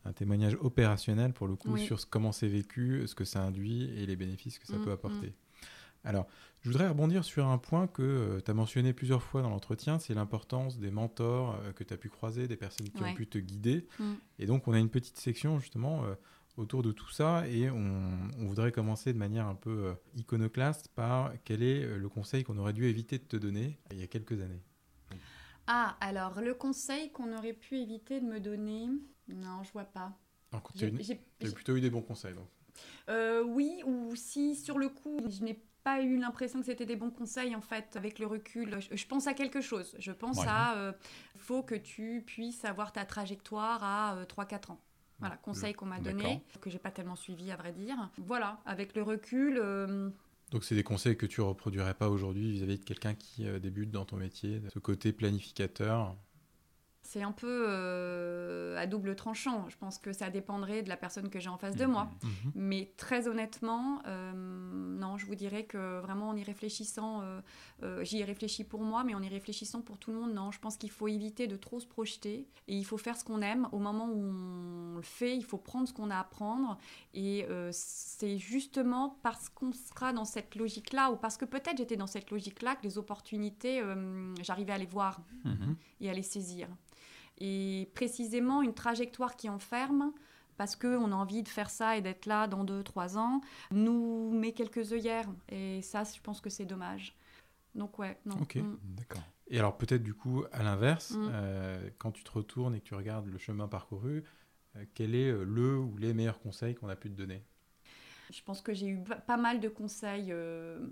un témoignage opérationnel pour le coup sur comment c'est vécu, ce que ça induit et les bénéfices que ça mm, peut apporter. Mm. Alors, je voudrais rebondir sur un point que euh, tu as mentionné plusieurs fois dans l'entretien, c'est l'importance des mentors euh, que tu as pu croiser, des personnes qui ont pu te guider. Mm. Et donc, on a une petite section justement autour de tout ça et on, on, voudrait commencer de manière un peu iconoclaste par quel est le conseil qu'on aurait dû éviter de te donner il y a quelques années. Ah, alors le conseil qu'on aurait pu éviter de me donner, non, je vois pas. Tu as plutôt eu des bons conseils donc. Euh, oui, ou si sur le coup, je n'ai pas eu l'impression que c'était des bons conseils en fait avec le recul. Je, pense à quelque chose. Je pense à euh, faut que tu puisses avoir ta trajectoire à 3-4 euh, ans. Voilà, conseil qu'on m'a donné, que j'ai pas tellement suivi à vrai dire. Voilà, avec le recul, donc c'est des conseils que tu reproduirais pas aujourd'hui vis-à-vis de quelqu'un qui euh, débute dans ton métier, ce côté planificateur c'est un peu euh, à double tranchant. Je pense que ça dépendrait de la personne que j'ai en face de moi. Mhm. Mhm. Mais très honnêtement, euh, non, je vous dirais que vraiment en y réfléchissant, euh, j'y ai réfléchi pour moi, mais en y réfléchissant pour tout le monde, non. Je pense qu'il faut éviter de trop se projeter et il faut faire ce qu'on aime. Au moment où on le fait, il faut prendre ce qu'on a à prendre. Et c'est justement parce qu'on sera dans cette logique-là, ou parce que peut-être j'étais dans cette logique-là, que les opportunités, j'arrivais à les voir mhm. et à les saisir et précisément une trajectoire qui enferme parce qu'on a envie de faire ça et d'être là dans 2-3 ans, nous met quelques œillères. Et ça, je pense que c'est dommage. Donc ouais, non. Ok, mm. d'accord. Et alors peut-être du coup, à l'inverse, mm. euh, quand tu te retournes et que tu regardes le chemin parcouru, euh, quel est euh, le ou les meilleurs conseils qu'on a pu te donner? Je pense que j'ai eu pas mal de conseils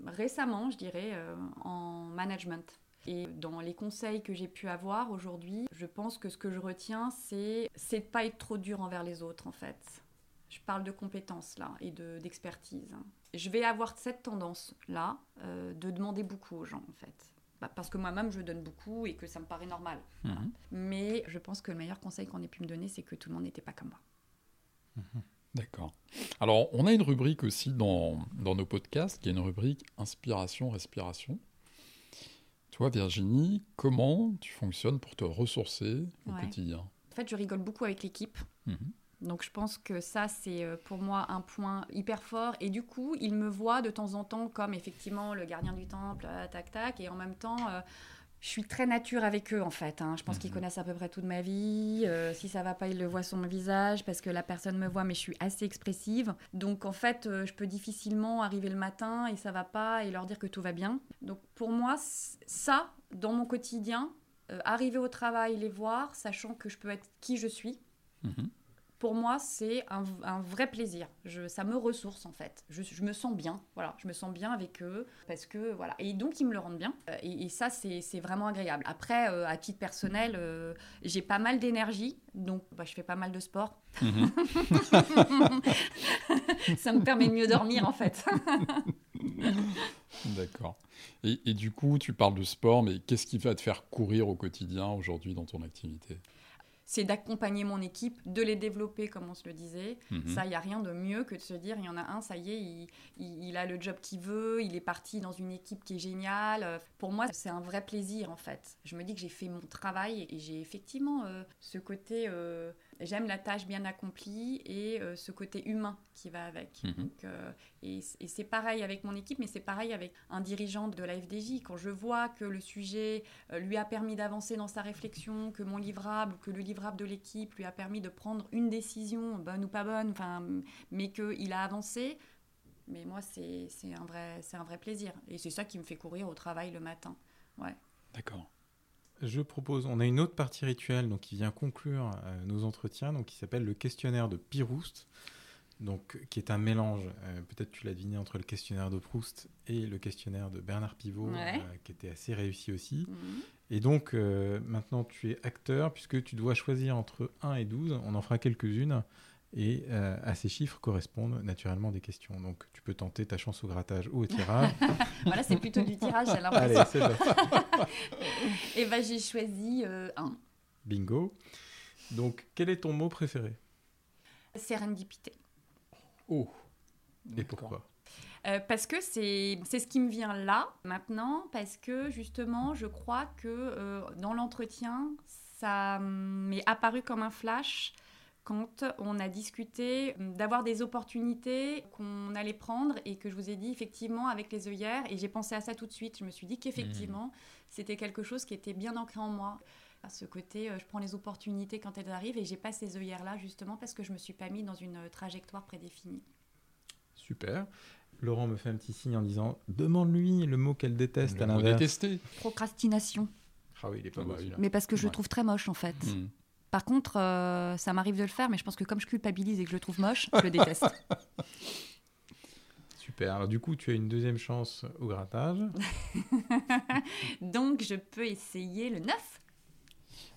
récemment, je dirais, en management. Et dans les conseils que j'ai pu avoir aujourd'hui, je pense que ce que je retiens, c'est de pas être trop dur envers les autres, en fait. Je parle de compétences là et d'expertise. je vais avoir cette tendance là euh, de demander beaucoup aux gens, en fait. Bah, parce que moi-même, je donne beaucoup et que ça me paraît normal. Mhm. Mais je pense que le meilleur conseil qu'on ait pu me donner, c'est que tout le monde n'était pas comme moi. Mhm. D'accord. Alors, on a une rubrique aussi dans, dans nos podcasts qui est une rubrique inspiration-respiration. Toi, Virginie, comment tu fonctionnes pour te ressourcer au quotidien? En fait, je rigole beaucoup avec l'équipe. Mhm. Donc je pense que ça, c'est euh, pour moi un point hyper fort. Et du coup, ils me voient de temps en temps comme effectivement le gardien du temple, euh, tac tac, et en même temps... Euh, je suis très nature avec eux en fait. Hein. Je pense qu'ils mhm. connaissent à peu près toute ma vie. Euh, si ça va pas, ils le voient sur mon visage parce que la personne me voit, mais je suis assez expressive. Donc en fait, euh, je peux difficilement arriver le matin et ça va pas et leur dire que tout va bien. Donc pour moi, ça, dans mon quotidien, euh, arriver au travail, les voir, sachant que je peux être qui je suis. Mhm pour moi, c'est un, vrai plaisir. Je, ça me ressource en fait. Je, me sens bien, voilà. Je me sens bien avec eux parce que voilà. Et donc ils me le rendent bien. Euh, et, ça, c'est vraiment agréable. Après, euh, à titre personnel, euh, j'ai pas mal d'énergie, donc bah, je fais pas mal de sport. Mhm. ça me permet de mieux dormir en fait. D'accord. Et, et, du coup, tu parles de sport, mais qu'est-ce qui va te faire courir au quotidien aujourd'hui dans ton activité? C'est d'accompagner mon équipe, de les développer, comme on se le disait. Mhm. Ça, il n'y a rien de mieux que de se dire, il y en a un, ça y est, il, a le job qu'il veut, il est parti dans une équipe qui est géniale. Pour moi, c'est un vrai plaisir, en fait. Je me dis que j'ai fait mon travail et j'ai effectivement euh, ce côté... Euh, j'aime la tâche bien accomplie et euh, ce côté humain qui va avec. Mhm. Euh, et, c'est pareil avec mon équipe, mais c'est pareil avec un dirigeant de la FDJ. Quand je vois que le sujet euh, lui a permis d'avancer dans sa réflexion, que mon livrable, que le livrable de l'équipe lui a permis de prendre une décision, bonne ou pas bonne, mais qu'il a avancé, mais moi, c'est un, vrai, un vrai plaisir. Et c'est ça qui me fait courir au travail le matin. Ouais. D'accord. Je propose, on a une autre partie rituelle donc, qui vient conclure euh, nos entretiens, donc, qui s'appelle le questionnaire de Piroust, donc, qui est un mélange, euh, peut-être tu l'as deviné, entre le questionnaire de Proust et le questionnaire de Bernard Pivot, euh, qui était assez réussi aussi. Mhm. Et donc, maintenant, tu es acteur, puisque tu dois choisir entre 1 et 12, on en fera quelques-unes. Et euh, à ces chiffres correspondent naturellement des questions. Donc tu peux tenter ta chance au grattage ou au tirage. voilà, c'est plutôt du tirage, j'ai l'impression. Allez, c'est Et ben j'ai choisi euh, un. Bingo. Donc quel est ton mot préféré? Sérendipité. Oh. Et pourquoi? Euh, parce que c'est ce qui me vient là maintenant, parce que justement, je crois que euh, dans l'entretien, ça m'est apparu comme un flash quand on a discuté d'avoir des opportunités qu'on allait prendre et que je vous ai dit effectivement avec les œillères et j'ai pensé à ça tout de suite. Je me suis dit qu'effectivement mmh. c'était quelque chose qui était bien ancré en moi. À ce côté, euh, je prends les opportunités quand elles arrivent et j'ai pas ces œillères là justement parce que je me suis pas mis dans une trajectoire prédéfinie. Super. Laurent me fait un petit signe en disant Demande-lui le mot qu'elle déteste à l'inverse. Détester. Procrastination. Ah oui, il est pas ah Mais parce que je le trouve très moche en fait. Hmm. Par contre, euh, ça m'arrive de le faire, mais je pense que comme je culpabilise et que je le trouve moche, je le déteste. Super. Alors, du coup, tu as une deuxième chance au grattage. Donc, je peux essayer le 9.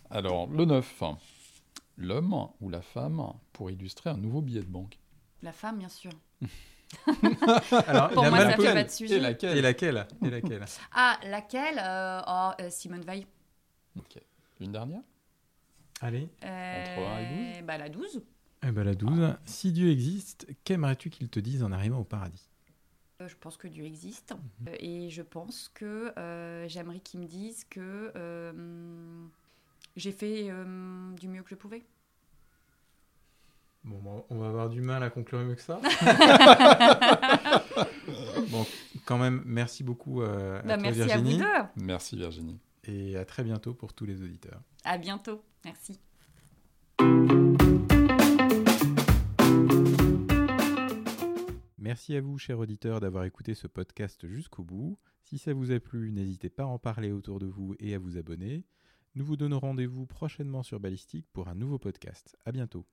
Alors, le 9. L'homme ou la femme pour illustrer un nouveau billet de banque La femme, bien sûr. Alors, Pour moi, ça fait pas de sujet. Et laquelle Et laquelle, Et laquelle? Ah, laquelle? Euh, oh, euh, Simone Veil. Ok. Une dernière? Allez. Euh, Entre 1 et 12 bah, La 12. Eh ben, la 12. Si Dieu existe, qu'aimerais-tu qu'il te dise en arrivant au paradis? Je pense que Dieu existe mhm. et je pense que j'aimerais qu'il me dise que j'ai fait du mieux que je pouvais. Bon, on va avoir du mal à conclure mieux que ça. bon, quand même, merci beaucoup euh, à bah, toi, merci Virginie. à vous deux. Merci Virginie. Et à très bientôt pour tous les auditeurs. À bientôt. Merci. Merci à vous, chers auditeurs, d'avoir écouté ce podcast jusqu'au bout. Si ça vous a plu, n'hésitez pas à en parler autour de vous et à vous abonner. Nous vous donnons rendez-vous prochainement sur Ballistique pour un nouveau podcast. À bientôt.